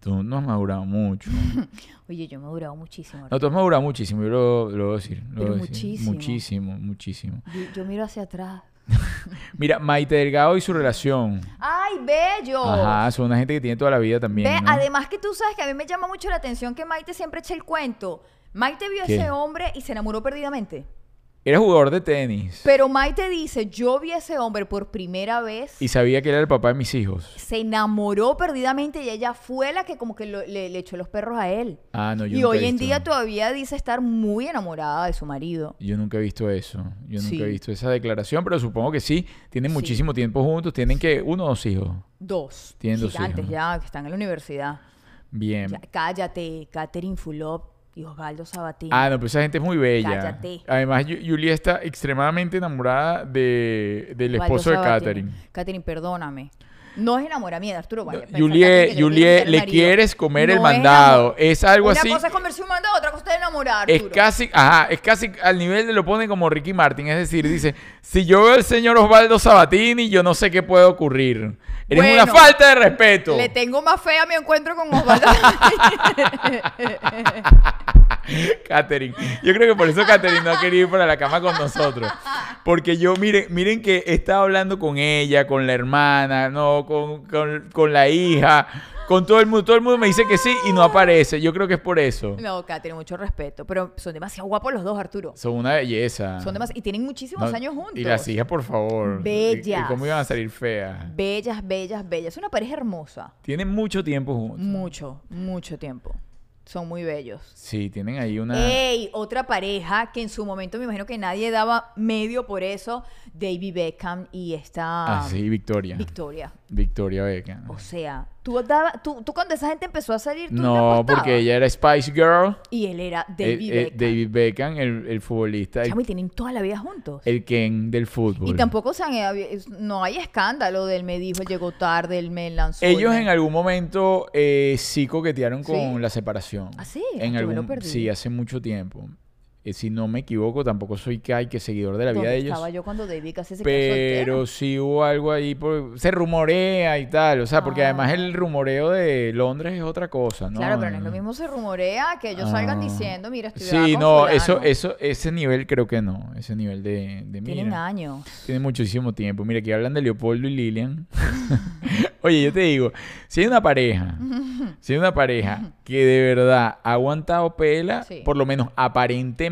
tú no has madurado mucho. Oye, yo he madurado muchísimo. No, tú has madurado muchísimo, yo lo, lo voy a decir. lo Pero voy a decir. muchísimo. Muchísimo, muchísimo. Yo, yo miro hacia atrás. Mira, Maite Delgado y su relación. ¡Ay, bello! Ajá, son una gente que tiene toda la vida también, Ve, ¿no? además que tú sabes que a mí me llama mucho la atención que Maite siempre echa el cuento. Maite vio a ese hombre y se enamoró perdidamente. Era jugador de tenis Pero Maite dice, yo vi a ese hombre por primera vez, y sabía que era el papá de mis hijos. se enamoró perdidamente y ella fue la que como que lo- le, le echó los perros a él. Ah, no, yo y nunca hoy he en visto- día todavía dice estar muy enamorada de su marido. Yo nunca he visto eso. Yo nunca Sí. he visto esa declaración, pero supongo que sí. Tienen Sí. muchísimo tiempo juntos. Tienen que uno o dos hijos. Dos. Tienen dos hijos. ya, que están en la universidad. Bien. Ya, cállate, Catherine Fulop y Osvaldo Sabatini. Ah, no, pues esa gente es muy bella. Cállate. Además, Julia está extremadamente enamorada de, del Osvaldo esposo de. Catherine. Catherine, perdóname. No es enamoramiento, Arturo. Vaya, pensar Julie, Julie, le quieres comer el No mandado. Es algo Una así. cosa es comerse un mandado, otra cosa es enamorar, Es casi, ajá, es casi al nivel de lo pone como Ricky Martin. Es decir, dice, si yo veo al señor Osvaldo Sabatini, yo no sé qué puede ocurrir. Eres una falta de respeto. Le tengo más fe a mi encuentro con Osvaldo. Catherine. Yo creo que por eso Catherine no ha querido ir para la cama con nosotros. Porque yo, miren, miren que he estado hablando con ella, con la hermana, no, con, con- con la hija, con todo el mundo. Todo el mundo me dice que sí y no aparece. Yo creo que es por eso. no, Catherine, mucho respeto. Pero son demasiado guapos los dos, Arturo. Son una belleza. Son demasiado... Y tienen muchísimos No, años juntos. Y las hijas, por favor. Bellas. ¿Y- y ¿Cómo iban a salir feas? Bellas, bellas, bellas. Es una pareja hermosa. Tienen mucho tiempo juntos. Mucho, mucho tiempo. Son muy bellos. Sí, tienen ahí una... Ey, otra pareja que en su momento me imagino que nadie daba medio por eso, David Beckham y esta Ah, sí, Victoria. Victoria. Victoria Beckham. O sea, tú, daba- tú, tú cuando esa gente empezó a salir, tú No, porque ella era Spice Girl. Y él era eh, David eh, Beckham. David Beckham, el, el futbolista, el, Chamo, y tienen toda la vida juntos. el Ken del fútbol. y tampoco, o sea, eh, no hay escándalo del me dijo, llegó tarde, él me lanzó. Ellos en algún momento eh, sí coquetearon con ¿Sí? la separación. ¿Ah, sí? En Ah, yo me lo algún, perdí. sí, hace mucho tiempo. Eh, si no me equivoco, tampoco soy que hay que seguidor de la vida ¿Dónde de ellos. estaba yo cuando David casi se Pero sí hubo algo ahí, por- se rumorea y tal, o sea, porque además Ah. el rumoreo de Londres es otra cosa, ¿no? Claro, pero no es lo mismo se rumorea que ellos salgan Ah. diciendo, mira, estoy Sí, no, eso, eso, ese nivel creo que no, ese nivel de, de Tienen mira, años. tiene muchísimo tiempo. Mira, aquí hablan de Leopoldo y Lilian. Oye, yo te digo, si hay una pareja, si hay una pareja que de verdad ha aguantado pela, Sí. por lo menos aparentemente,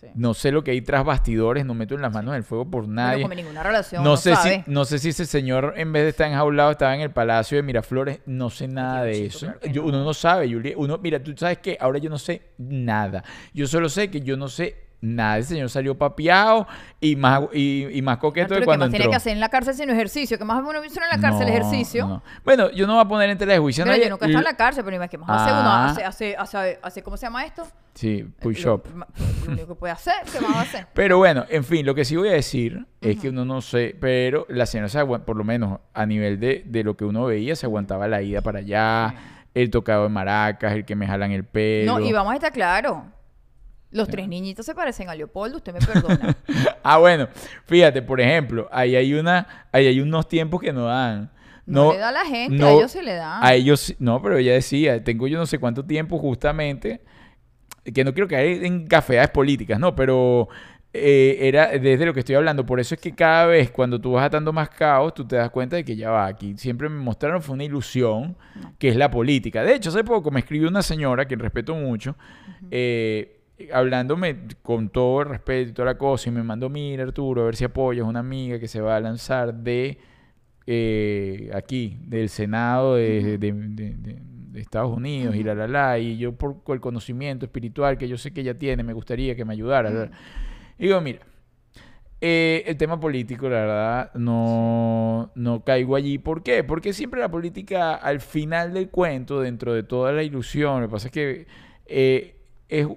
Sí. no sé lo que hay tras bastidores, no meto en las manos en el fuego por No nadie. come ninguna relación, No no, sé, si, no sé si ese señor, en vez de estar enjaulado, estaba en el Palacio de Miraflores. No sé nada de eso. claro que Yo- no. Uno no sabe, Julia. Uno, mira, tú sabes que ahora yo no sé nada. Yo solo sé que yo no sé nada. Ese señor salió papeado y más, y, y más coqueto Arturo, de ¿qué cuando más tiene que hacer en la cárcel sino ejercicio? ¿Qué más uno hizo en la cárcel? No, ejercicio. no. Bueno, yo no voy a poner en tela de juicio. nadie. yo nunca he estado en la cárcel, pero ¿qué más hace uno? Ah. Hace, hace, hace, hace- ¿cómo se llama esto? Sí, push Lo- up. ma- Lo único que puede hacer, ¿qué más va a hacer? Pero bueno, en fin, lo que sí voy a decir es que uno no sé, pero la señora, se agua- por lo menos a nivel de, de lo que uno veía, se aguantaba la ida para allá, el tocado de maracas, el que me jalan el pelo. No, y vamos a estar claro. Los tres niñitos se parecen a Leopoldo, usted me perdona. Ah, bueno, fíjate, por ejemplo, ahí hay una, ahí hay unos tiempos que no dan. No, le da a la gente, a ellos sí le da. A ellos, no, pero ella decía, tengo yo no sé cuánto tiempo justamente, que no quiero caer en cafeadas políticas, no, pero eh, era desde lo que estoy hablando. Por eso es que cada vez cuando tú vas atando más caos, tú te das cuenta de que ya va, aquí siempre me mostraron fue una ilusión, que es la política. De hecho, hace poco me escribió una señora, que respeto mucho, eh, hablándome con todo el respeto y toda la cosa, y me mandó, mira Arturo, a ver si apoyas una amiga que se va a lanzar de eh, aquí, del Senado de, de- de- de- de Estados Unidos, y la, la, la, y yo por el conocimiento espiritual que yo sé que ella tiene, me gustaría que me ayudara. Y digo, mira, eh, el tema político, la verdad, no, no caigo allí. ¿Por qué? Porque siempre la política, al final del cuento, dentro de toda la ilusión, lo que pasa es que eh, es,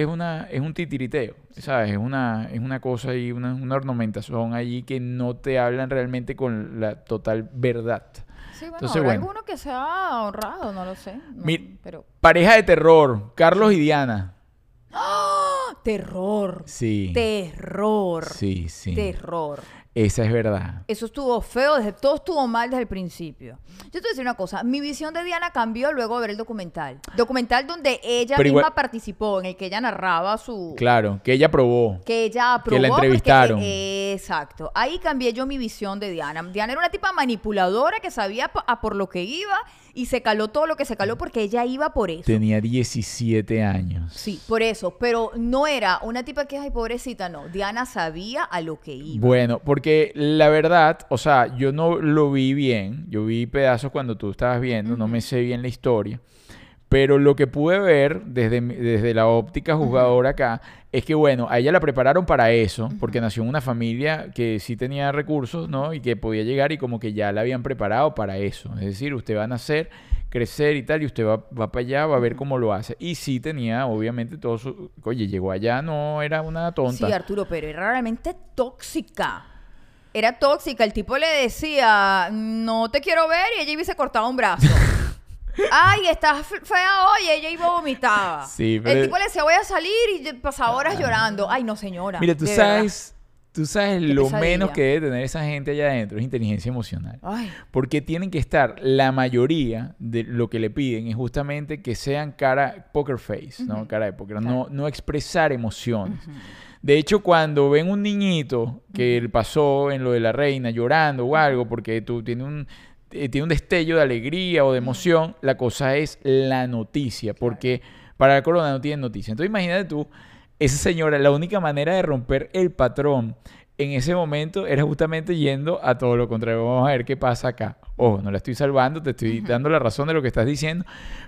es, una, es un titiriteo, ¿sabes? Es una, es una cosa y una, una ornamentación allí que no te hablan realmente con la total verdad. Sí, bueno, Entonces, habrá bueno. alguno que sea honrado, no lo sé. no, Mi- pero... Pareja de terror, Carlos y Diana. ¡Ah! Terror. Sí. Terror. Sí, sí. Terror. Esa es verdad. Eso estuvo feo, desde, todo estuvo mal desde el principio. Yo te voy a decir una cosa, mi visión de Diana cambió luego de ver el documental. Documental donde ella Pero misma igual- participó, en el que ella narraba su... Claro, que ella probó. Que ella aprobó. la porque- entrevistaron. exacto. Ahí cambié yo mi visión de Diana. Diana era una tipa manipuladora que sabía a por lo que iba y se caló todo lo que se caló porque ella iba por eso. Tenía 17 años. Sí, por eso. Pero no era una tipa que, ay, pobrecita, no. Diana sabía a lo que iba. Bueno, porque la verdad, o sea, yo no lo vi bien. Yo vi pedazos cuando tú estabas viendo, no me sé bien la historia. Pero lo que pude ver desde, desde la óptica juzgadora acá es que, bueno, a ella la prepararon para eso, porque nació en una familia que sí tenía recursos, ¿no? Y que podía llegar y como que ya la habían preparado para eso. Es decir, usted va a nacer, crecer y tal, y usted va, va para allá, va a ver cómo lo hace. Y sí tenía, obviamente, todo su... Oye, llegó allá, no era una tonta. Sí, Arturo, pero era realmente tóxica. Era tóxica. El tipo le decía, no te quiero ver, y ella iba y se cortaba un brazo. Ay, estás fe- fea hoy, ella iba a vomitar. Sí, pero- El tipo le decía, voy a salir, y pasaba horas llorando. Ay, no, señora. Mira, tú verdad. sabes, tú sabes Qué lo pesadilla. menos que debe tener esa gente allá adentro es inteligencia emocional. Ay, Porque tienen que estar, la mayoría de lo que le piden es justamente que sean cara poker face, ¿no? Cara de póker, no, no expresar emociones. De hecho, cuando ven un niñito que pasó en lo de la reina llorando o algo, porque tú tiene un, eh, tiene un destello de alegría o de emoción, la cosa es la noticia, porque para la corona no tienen noticia. Entonces imagínate tú, esa señora, la única manera de romper el patrón en ese momento era justamente yendo a todo lo contrario. Vamos a ver qué pasa acá. Ojo, no la estoy salvando, te estoy dando la razón de lo que estás diciendo.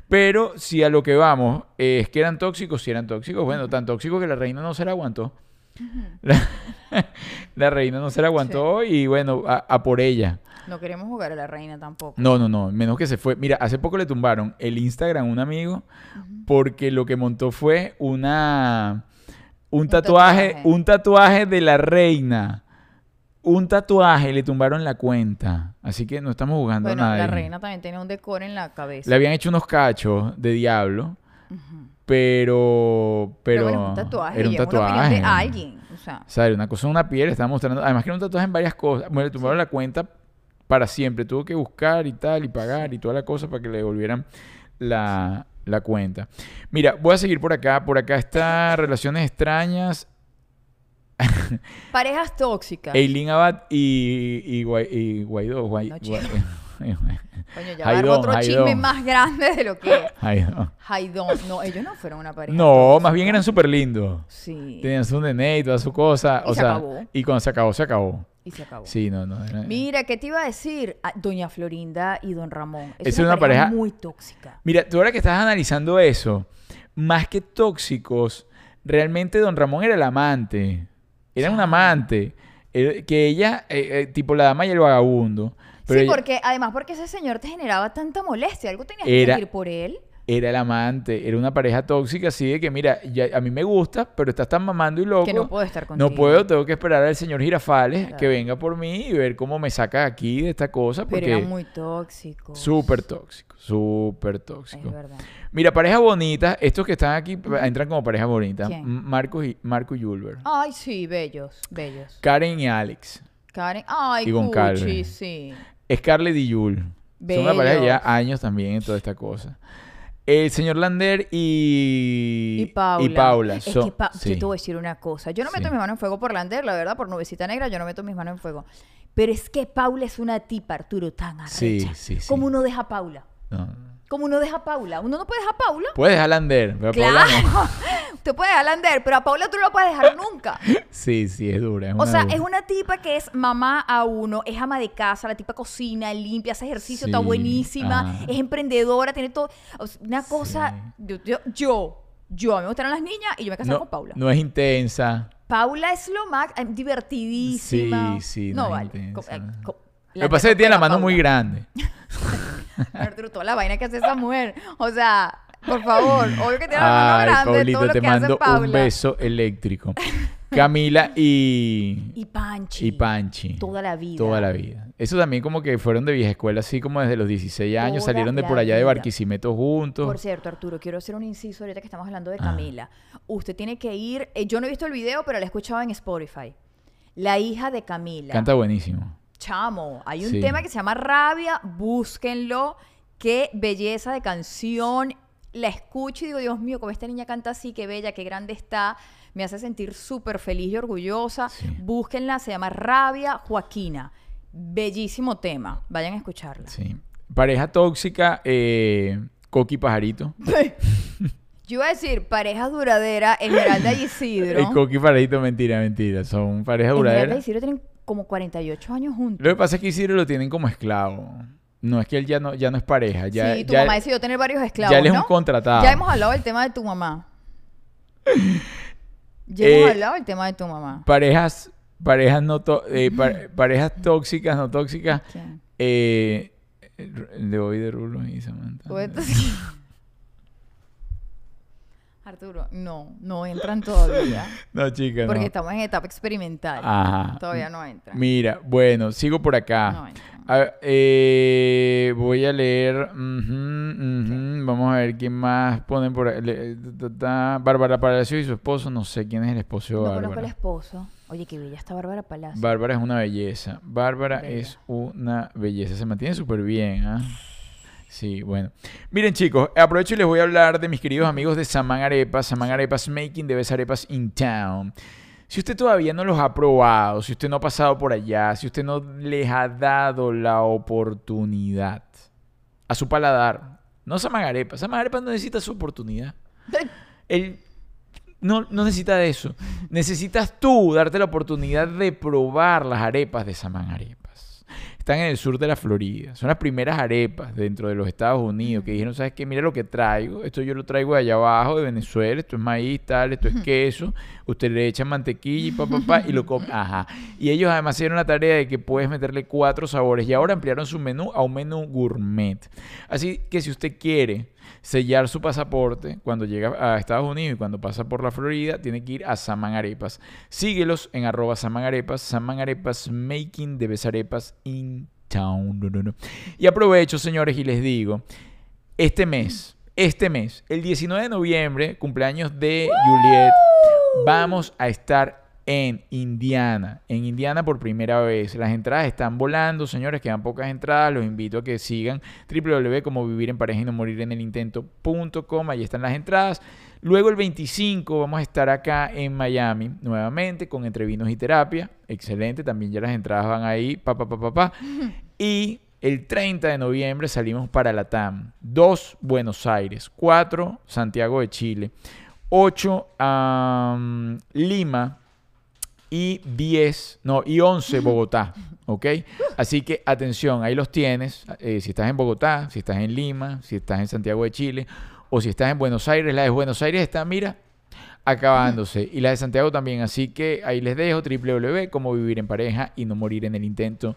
Pero si a lo que vamos es que eran tóxicos, si eran tóxicos, bueno, tan tóxicos que la reina no se la aguantó. La, la reina no se la aguantó y bueno, a, a por ella. no queremos jugar a la reina tampoco. No, no, no, menos que se fue. Mira, hace poco le tumbaron el Instagram a un amigo porque lo que montó fue una un, Un tatuaje, tatuaje. un tatuaje de la reina. Un tatuaje, le tumbaron la cuenta. Así que no estamos jugando Bueno, a nadie. la reina también tenía un decor en la cabeza. Le habían hecho unos cachos de diablo. Pero, pero, bueno, es un tatuaje. era un tatuaje. de alguien. O sea, una cosa en una piel, estaba mostrando. Además que era un tatuaje en varias cosas. Bueno, le tumbaron la cuenta para siempre. Tuvo que buscar y tal, y pagar y toda la cosa para que le devolvieran la, la cuenta. Mira, voy a seguir por acá. Por acá está Relaciones Extrañas. parejas tóxicas. Eileen Abad y, y, y Guaidó. No, Coño, ya Jaidón, otro Jaidón. chisme más grande de lo que Jaidón. Jaidón. No, ellos no fueron una pareja. No, más bien eran súper lindos. Sí. Tenían su nene y toda su cosa. Y o se sea, acabó. y cuando se acabó, se acabó. Y se acabó. Sí, no, no. era- Mira, ¿qué te iba a decir? Ah, Doña Florinda y Don Ramón. Es es una pareja- muy tóxica. Mira, tú ahora que estás analizando eso, más que tóxicos, realmente Don Ramón era el amante. Era un amante. Era- que ella, eh, eh, tipo la dama y el vagabundo. Pero sí, ella porque además porque ese señor te generaba tanta molestia. Algo tenías que Era- sentir por él. era el amante. Era una pareja tóxica así de que, mira, ya, a mí me gusta, pero estás tan mamando y loco. Que no puedo estar contigo. No puedo, tengo que esperar al señor Girafales que venga por mí y ver cómo me saca aquí de esta cosa. Pero Porque eran muy tóxicos. súper tóxico, súper tóxico. Es verdad. Mira, parejas bonitas, estos que están aquí entran como. ¿Quién? M- Marcos y Marco y Julber. Ay, sí, bellos, bellos. Karen y Alex. Karen, ay, Y Calvin. sí. Scarlett y Yul. Son una pareja ya años también en toda esta cosa. El señor Lander y... Y Paula. Y Paula. Es que pa- sí. yo te voy a decir una cosa. Yo no meto Sí. mis manos en fuego por Lander, la verdad, por Nubecita Negra, yo no meto mis manos en fuego. Pero es que Paula es una tipa, Arturo, tan arrecha. Sí, sí, sí. ¿Cómo uno deja a Paula? No, no. ¿Cómo uno deja a Paula? Uno no puede dejar a Paula. Puedes dejar Lander, pero a Paula Claro. no. Usted puede dejar a Lander, pero a Paula tú no la puedes dejar nunca. Sí, sí, es dura. Es O sea, dura. es una tipa que es mamá a uno, es ama de casa, la tipa cocina, limpia, hace ejercicio, está buenísima, ajá. es emprendedora, tiene todo. o sea, una cosa. Yo, yo, yo, yo, a mí me gustan las niñas y yo me casé no, con Paula. no es intensa. Paula es lo más eh, divertidísima. Sí, sí, No, no vale. intensa. Co- co- Lo que pasa es que tiene la mano muy grande. Arturo, toda la vaina que hace esa mujer. O sea, por favor, obvio que tiene la mano Ay, grande, Paulita, todo lo te que hace mando Paula. un beso eléctrico. Camila y... Y Panchi. Y Panchi. Toda la vida. Toda la vida. Eso también como que fueron de vieja escuela, así como desde los 16 años. Toda salieron de la por allá de vida. Barquisimeto juntos. Por cierto, Arturo, quiero hacer un inciso ahorita que estamos hablando de Ah. Camila. Usted tiene que ir, eh, yo no he visto el video, pero la he escuchado en Spotify. La hija de Camila. Canta buenísimo. Chamo, hay un Sí. tema que se llama Rabia, búsquenlo. Qué belleza de canción. La escucho y digo, Dios mío, como esta niña canta así, qué bella, qué grande está. Me hace sentir súper feliz y orgullosa. Sí. Búsquenla, se llama Rabia Joaquina. Bellísimo tema. Vayan a escucharla. Sí. Pareja tóxica, eh, Coqui Pajarito. Yo iba a decir pareja duradera, Esmeralda y Isidro. El Coqui Pajarito, mentira, mentira. Son pareja Esmeralda y duradera. Isidro tienen como 48 años juntos. Lo que pasa es que Isidro lo tienen como esclavo. No es que él ya no, ya no es pareja. Ya, sí, tu ya- mamá decidió tener varios esclavos, ya él es ¿no? un contratado. Ya hemos hablado del tema de tu mamá. Ya Eh, hemos hablado del tema de tu mamá. Parejas, parejas no eh, pa- parejas tóxicas, no tóxicas. Eh, de hoy de Rulo y Samantha. Arturo, no, no entran todavía. No, chica, Porque no. estamos en etapa experimental. Ajá. Todavía no entran. Mira, bueno, sigo por acá. No entran. A eh, voy a leer. ujú, ujú, Vamos a ver quién más ponen por ahí. Bárbara Palacio y su esposo. No sé quién es el esposo de No conozco Bárbara. esposo. Oye, qué bella está Bárbara Palacio. Bárbara es una belleza. Bárbara Bella. es una belleza. Se mantiene súper bien. ¿ah? Sí, bueno. Miren, chicos, aprovecho y les voy a hablar de mis queridos amigos de Saman Arepas. Saman Arepas Making the Best Arepas in Town. Si usted todavía no los ha probado, si usted no ha pasado por allá, si usted no les ha dado la oportunidad a su paladar, no Saman Arepas. Saman Arepas no necesita su oportunidad. Él no, no necesita de eso. Necesitas tú darte la oportunidad de probar las arepas de Saman Arepas. Están en el sur de la Florida. Son las primeras arepas dentro de los Estados Unidos que dijeron, ¿sabes qué? Mira lo que traigo. Esto yo lo traigo de allá abajo, de Venezuela. Esto es maíz, tal, esto es queso. Usted le echa mantequilla y pa, pa, pa, y lo come. Ajá. Y ellos además hicieron la tarea de que puedes meterle cuatro sabores. Y ahora ampliaron su menú a un menú gourmet. Así que si usted quiere sellar su pasaporte cuando llega a Estados Unidos y cuando pasa por la Florida, tiene que ir a Saman Arepas. Síguelos en arroba Saman Arepas, Saman Arepas Making de Besarepas in Town. No, no, no. Y aprovecho, señores, y les digo, este mes, este mes, el 19 de noviembre, cumpleaños de Juliet, vamos a estar en Indiana. En Indiana por primera vez. Las entradas están volando, señores, quedan pocas entradas. Los invito a que sigan www.comovivirenpareja y no morir en el intento.com. Ahí están las entradas. Luego el 25 vamos a estar acá en Miami nuevamente con Entre Vinos y Terapia. Excelente, también ya las entradas van ahí. Pa, pa, pa, pa, pa. Y el 30 de noviembre salimos para la TAM. 2 Buenos Aires. 4 Santiago de Chile. 8 Lima y 10, no, y 11 Bogotá, ¿ok? Así que atención, ahí los tienes, eh, si estás en Bogotá, si estás en Lima, si estás en Santiago de Chile, o si estás en Buenos Aires, la de Buenos Aires está, mira, acabándose, y la de Santiago también, así que ahí les dejo www, cómo vivir en pareja y no morir en el intento.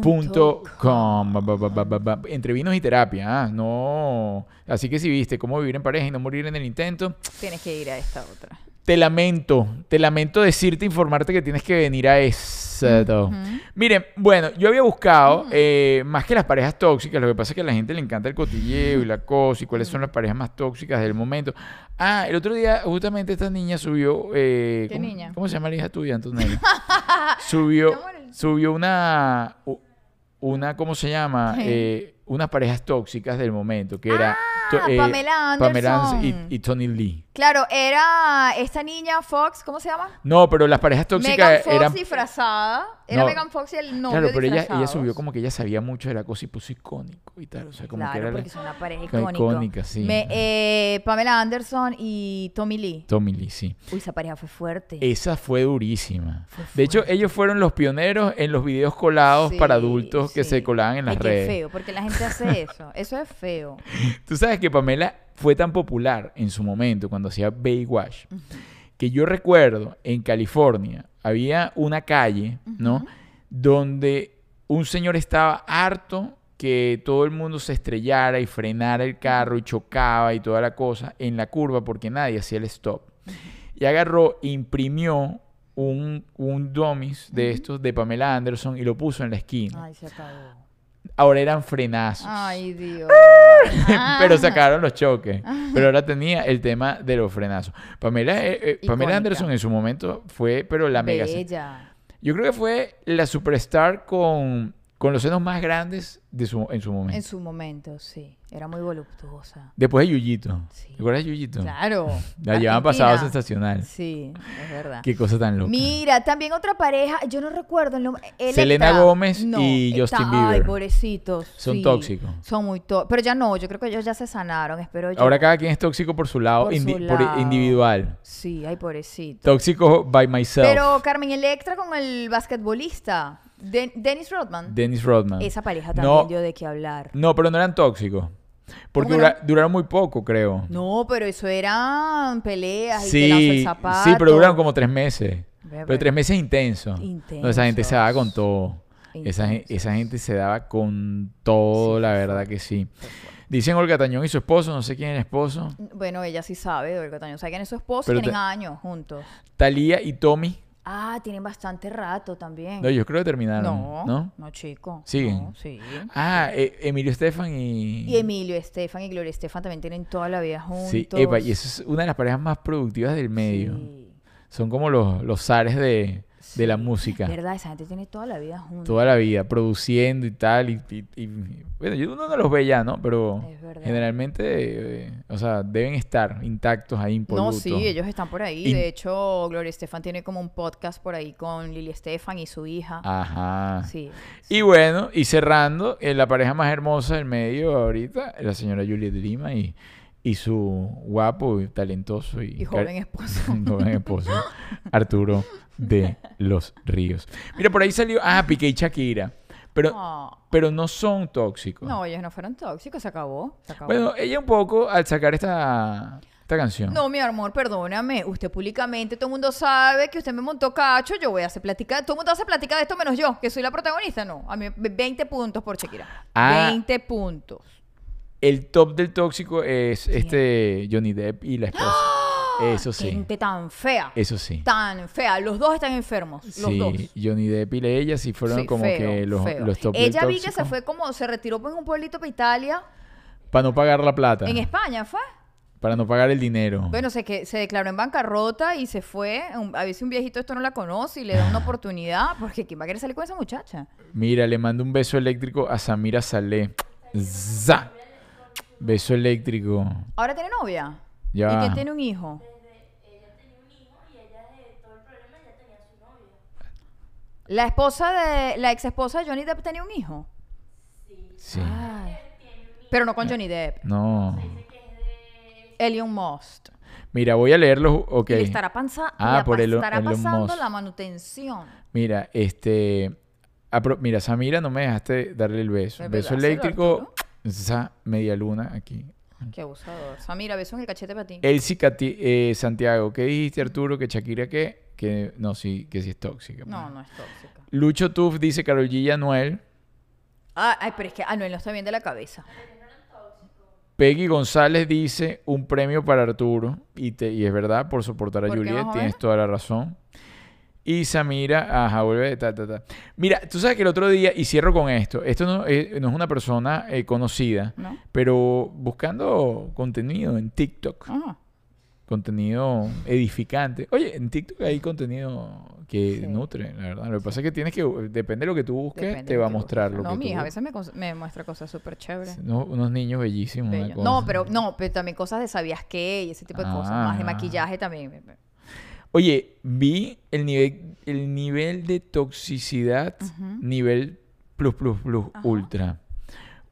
Punto com. Ba. Entre vinos y terapia, ah, no. Así que si viste cómo vivir en pareja y no morir en el intento, Tienes que ir a esta otra. Te lamento, te lamento decirte, informarte que tienes que venir a esto. Miren, bueno, yo había buscado, eh, más que las parejas tóxicas, lo que pasa es que a la gente le encanta el cotilleo y la cosa y cuáles son las parejas más tóxicas del momento. Ah, el otro día justamente esta niña subió... eh, ¿Qué ¿cómo, niña? ¿Cómo se llama la hija tuya, Antonella? subió, subió una... Una, ¿cómo se llama? Eh, unas parejas tóxicas del momento, que era... Ah, Pamela Pamela Anderson. y, y Tony Lee. Claro, era esta niña Fox, ¿cómo se llama? No, pero las parejas Megan tóxicas Fox eran... disfrazada. Era No. Megan Fox y el novio Claro, pero ella, ella subió como que ella sabía mucho de la cosa y puso icónico y tal. O sea, como claro, que era porque la... son una pareja Ca- icónica. icónica, sí. Me- eh, Pamela Anderson y Tommy Lee. Tommy Lee, sí. Uy, esa pareja fue fuerte. Esa fue durísima. Fue De hecho, ellos fueron los pioneros en los videos colados Sí, para adultos que se colaban en las Ay, qué redes. feo, porque la gente hace eso. Eso es feo. Tú sabes que Pamela fue tan popular en su momento cuando hacía Baywatch que yo recuerdo en California había una calle, ¿no? Donde un señor estaba harto que todo el mundo se estrellara y frenara el carro y chocaba y toda la cosa en la curva porque nadie hacía el stop. Y agarró, imprimió un, un dummies de estos de Pamela Anderson y lo puso en la esquina. Ay, se acabó. Ahora eran frenazos. Ay, Dios. pero Ah. sacaron los choques. Pero ahora tenía el tema de los frenazos. Pamela, eh, eh, Pamela. Anderson en su momento fue, pero la mega. Yo creo que fue la superstar con, con los senos más grandes de su, en su momento. En su momento, sí. Era muy voluptuosa. Después de Yuyito. Sí. ¿Te acuerdas de Yuyito? Claro. La llevaban pasado sensacional. Sí, es verdad. Qué cosa tan loca. Mira, también otra pareja, yo no recuerdo el nombre. Selena Gómez No, y Justin está- Bieber. Ay, pobrecitos. Son sí. tóxicos. Son muy tóxicos. Pero ya no, yo creo que ellos ya se sanaron, espero yo. Ahora cada quien es tóxico por su lado, Por indi- su por lado. individual. Sí, ay, pobrecito. Tóxico by myself. Pero Carmen Electra con el basquetbolista, Den- Dennis Rodman. Dennis Rodman. Esa pareja No. también dio de qué hablar. No, pero no eran tóxicos. Porque ¿Cómo que dura- duraron muy poco, creo. No, pero eso eran peleas y te lanzó el Sí, zapato. sí, pero duraron como tres meses. Pero tres meses intensos. Donde esa gente se daba con todo. Esa, esa gente se daba con todo, Sí, la verdad que sí. Dicen Olga Tañón y su esposo, no sé quién es el esposo. Bueno, ella sí sabe, Olga Tañón. Sabe quién es su esposo Pero y tienen años juntos. Talía y Tommy. Ah, tienen bastante rato también. No, yo creo que terminaron. no, No. no, chico. ¿Siguen? No, sí. Ah, eh, Emilio Estefan y. Y Emilio Estefan y Gloria Estefan también tienen toda la vida juntos. Sí, epa, y esa es una de las parejas más productivas del medio. Sí. Son como los, los zares de, de la música. ¿Verdad? Esa gente tiene toda la vida juntos. Toda la vida, produciendo y tal. Y, y- y- bueno, yo uno no los ve ya, ¿no? Pero Es generalmente, eh, o sea, deben estar intactos ahí, No, impolutos. sí, ellos están por ahí. Y- De hecho, Gloria Estefan tiene como un podcast por ahí con Lili Estefan y su hija. Ajá. Sí. Y bueno, y cerrando, eh, la pareja más hermosa del medio ahorita, la señora Juliet Lima y, y su guapo y talentoso y, Y joven esposo. joven esposo, Arturo de los Ríos. Mira, por ahí salió, ah, Piqué y Shakira, pero, Ah. pero no son tóxicos. No, ellos no fueron tóxicos, se acabó. Se acabó. Bueno, ella un poco al sacar esta, esta canción. No, mi amor, perdóname. Usted públicamente, todo el mundo sabe que usted me montó cacho. Yo voy a hacer plática. Todo el mundo hace plática de esto menos yo, que soy la protagonista. No, a mí 20 puntos por Shakira. Ah. 20 puntos. El top del tóxico es este Johnny Depp y la esposa. Eso sí. Gente tan fea. Eso sí. Tan fea. Los dos están enfermos. Los sí, dos. Johnny Depp y ella sí fueron Sí, como feo, que los, feo. los top del Ella vi que se fue como, se retiró en un pueblito para Italia. Para no pagar la plata. En España fue. Para no pagar el dinero. Bueno, se, que, se declaró en bancarrota y se fue. Un- a veces un viejito esto no la conoce y le da una oportunidad. Porque ¿quién va a querer salir con esa muchacha? Mira, le mando un beso eléctrico a Samira Saleh. ¡Za! Beso eléctrico. ¿Ahora tiene novia? Ya ¿Y quién tiene un hijo? La esposa de... La ex esposa de Johnny Depp tenía un hijo. Sí. Ay. Pero no con Johnny Depp. No. Elon Musk. Mira, voy a leerlos. Ok. Y le estará, panza, Ah, le por Elon- estará pasando Musk. la manutención. Mira, este. Mira, Samira, no me dejaste darle el beso. Es Beso eléctrico. Esa media luna aquí. Qué abusador. Samira, beso en el cachete para ti. Elsie eh, Santiago, ¿qué dijiste, Arturo? Que Shakira, ¿qué? Que no, sí, que sí es tóxica. No, pues. no es tóxica. Lucho Tuf dice Carol G. y Anuel. Ah, ay, pero es que Anuel no está bien de la cabeza. Peggy González dice un premio para Arturo. Y, te- y es verdad, por soportar a ¿Por qué, Juliet, tienes toda la razón. Y Samira, ajá, vuelve, ta, ta, ta. Mira, tú sabes que el otro día, y cierro con esto, esto no, eh, no es una persona eh, conocida, ¿No? pero buscando contenido en TikTok, Ah, contenido edificante. Oye, en TikTok hay contenido que Sí. nutre, la verdad. Lo que pasa es que tienes que, depende de lo que tú busques, depende te va a mostrar lo No, que mi tú hija a veces me, me muestra cosas súper chéveres. Unos, unos niños bellísimos. una cosa. No, pero no, pero también cosas de sabías qué y ese tipo de cosas. Más de Ah. maquillaje también. Oye, vi el nivel, el nivel de toxicidad, nivel plus, plus, plus, Ajá. ultra.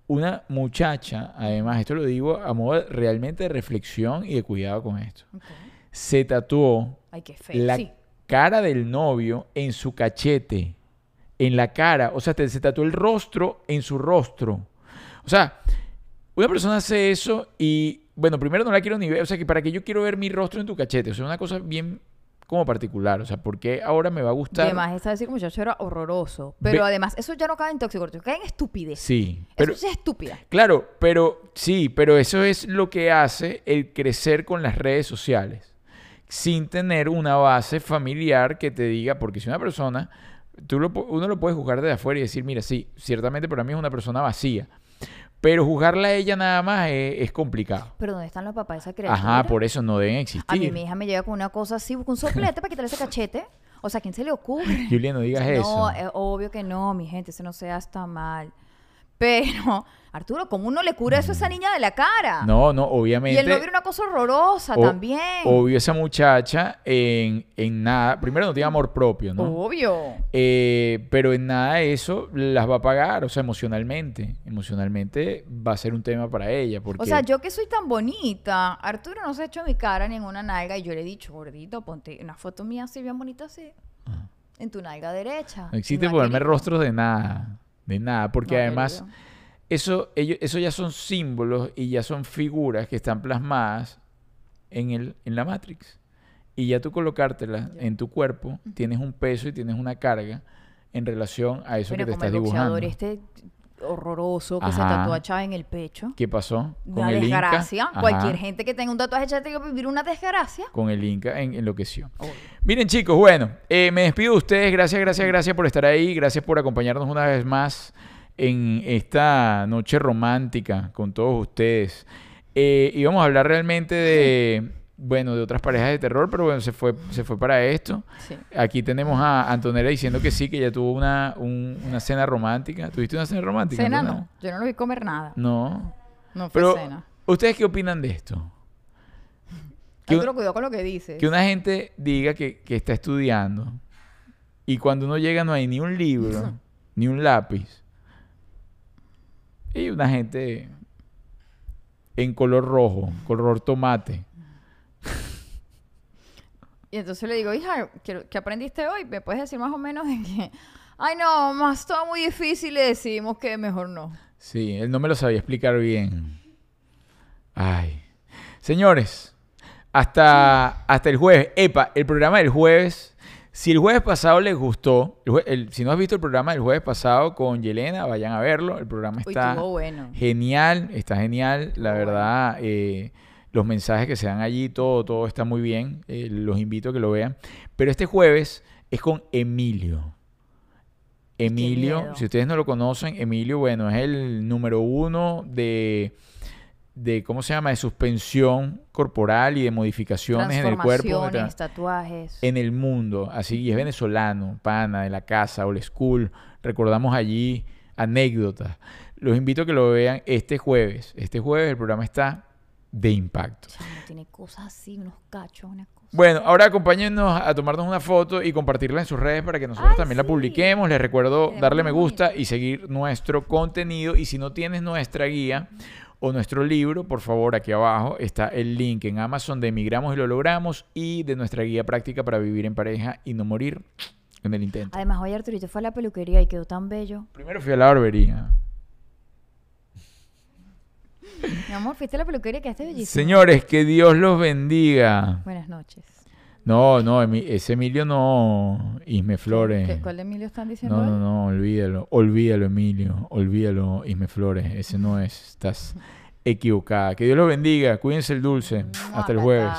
Una muchacha, además, esto lo digo a modo realmente de reflexión y de cuidado con esto. Se tatuó Ay, qué feo. la Sí. cara del novio en su cachete, en la cara. O sea, te- se tatuó el rostro en su rostro. O sea, una persona hace eso y, bueno, primero no la quiero ni ver. O sea, que para que yo quiero ver mi rostro en tu cachete. O sea, una cosa bien como particular. O sea, ¿por qué ahora me va a Y gustar? además, esta decir muchacho era horroroso. Pero Ve- además, eso ya no cae en tóxico, cae en estupidez. Sí, pero... eso sí es estúpida. Claro, pero sí, pero eso es lo que hace el crecer con las redes sociales, sin tener una base familiar que te diga, porque si una persona, tú lo uno lo puede juzgar desde afuera y decir, mira, sí, ciertamente para mí es una persona vacía, pero juzgarla a ella nada más es, es complicado. Pero ¿dónde están los papás de esa criatura? Ajá, por eso no deben A mí existir. mi hija me llega con una cosa así, busca un soplete para quitarle ese cachete. O sea, ¿a quién se le ocurre? Julia, no digas No, eso. es obvio que no, mi gente, eso no se hasta mal. Pero, Arturo, ¿cómo uno le cura eso a esa niña de la cara? No, no, Y obviamente. el novio era una cosa horrorosa o- también. Obvio, esa muchacha en, en nada, primero no tiene amor propio, ¿no? Obvio. Eh, pero en nada eso las va a pagar, o sea, emocionalmente. Emocionalmente va a ser un tema para ella. Porque O sea, yo que soy tan bonita, Arturo no se ha hecho mi cara ni en una nalga y yo le he dicho, gordito, ponte una foto mía así bien bonita así. En tu nalga derecha. no existe Y ponerme rostros de nada. De nada. Porque No además, eso, ellos, eso ya son símbolos y ya son figuras que están plasmadas en, el, en la Matrix. Y ya tú colocártelas en tu cuerpo, tienes un peso y tienes una carga en relación a eso Bueno, que te como estás el dibujando. este horroroso que se tatúa Chávez en el pecho. ¿Qué pasó? Una el desgracia. Cualquier gente que tenga un tatuaje tiene que vivir una desgracia. Con el Inca en- enloqueció. Obvio. Miren chicos, bueno, eh, me despido de ustedes. Gracias, gracias, gracias por estar ahí. Gracias por acompañarnos una vez más en esta noche romántica con todos ustedes. Eh, y vamos a hablar realmente de, bueno, de otras parejas de terror, pero bueno, se fue, se fue para esto. Sí. Aquí tenemos a Antonella diciendo que sí, que ya tuvo una, un- una cena romántica. ¿Tuviste una cena romántica? Cena Antonella? no. Yo no lo vi comer nada. No. No fue Pero, cena. ¿ustedes qué opinan de esto? Que un- cuidado con lo que dices. Que una gente diga que, que está estudiando y cuando uno llega no hay ni un libro, ni un lápiz. Y una gente en color rojo, color tomate. Y entonces le digo, hija, ¿qué, aprendiste hoy? ¿Me puedes decir más o menos de que... Ay, no, más todo muy difícil y decidimos que mejor no. Sí, él no me lo sabía explicar bien. Ay. Señores, hasta, hasta el jueves. Epa, el programa del jueves. Si el jueves pasado les gustó, el jue- el- si no has visto el programa del jueves pasado con Yelena, vayan a verlo. El programa Uy, está estuvo bueno. genial, está genial. La verdad, eh, los mensajes que se dan allí, todo, todo está muy bien. Eh, los invito a que lo vean. Pero este jueves es con Emilio. Emilio, si ustedes no lo conocen, Emilio, bueno, es el número uno de de, ¿cómo se llama? De suspensión corporal y de modificaciones en el cuerpo. Tatuajes. En el mundo, así, y es venezolano, pana de la casa, old school. Recordamos allí anécdotas. Los invito a que lo vean este jueves. Este jueves el programa está de impacto. Chamo, tiene cosas así, unos cachos, una cosa. Bueno, ahora acompáñennos a tomarnos una foto y compartirla en sus redes para que nosotros Ay, también la publiquemos. Les recuerdo darle me gusta y seguir nuestro contenido. Y si no tienes nuestra guía o nuestro libro, por favor, aquí abajo está el link en Amazon de Emigramos y lo logramos y de nuestra guía práctica para vivir en pareja y no morir en el intento. Además, hoy Arturito fue a la peluquería y quedó tan bello. Primero fui a la barbería. Mi amor, fuiste a la peluquería que bellísimo. Señores, que Dios los bendiga. Buenas noches. No, no, ese Emilio no, Isme Flores. ¿Qué- ¿Cuál de Emilio están diciendo? No, no, no, olvídalo, olvídalo, Emilio, olvídalo, Isme Flores, ese no es, estás equivocada. Que Dios los bendiga, cuídense el dulce, hasta el jueves.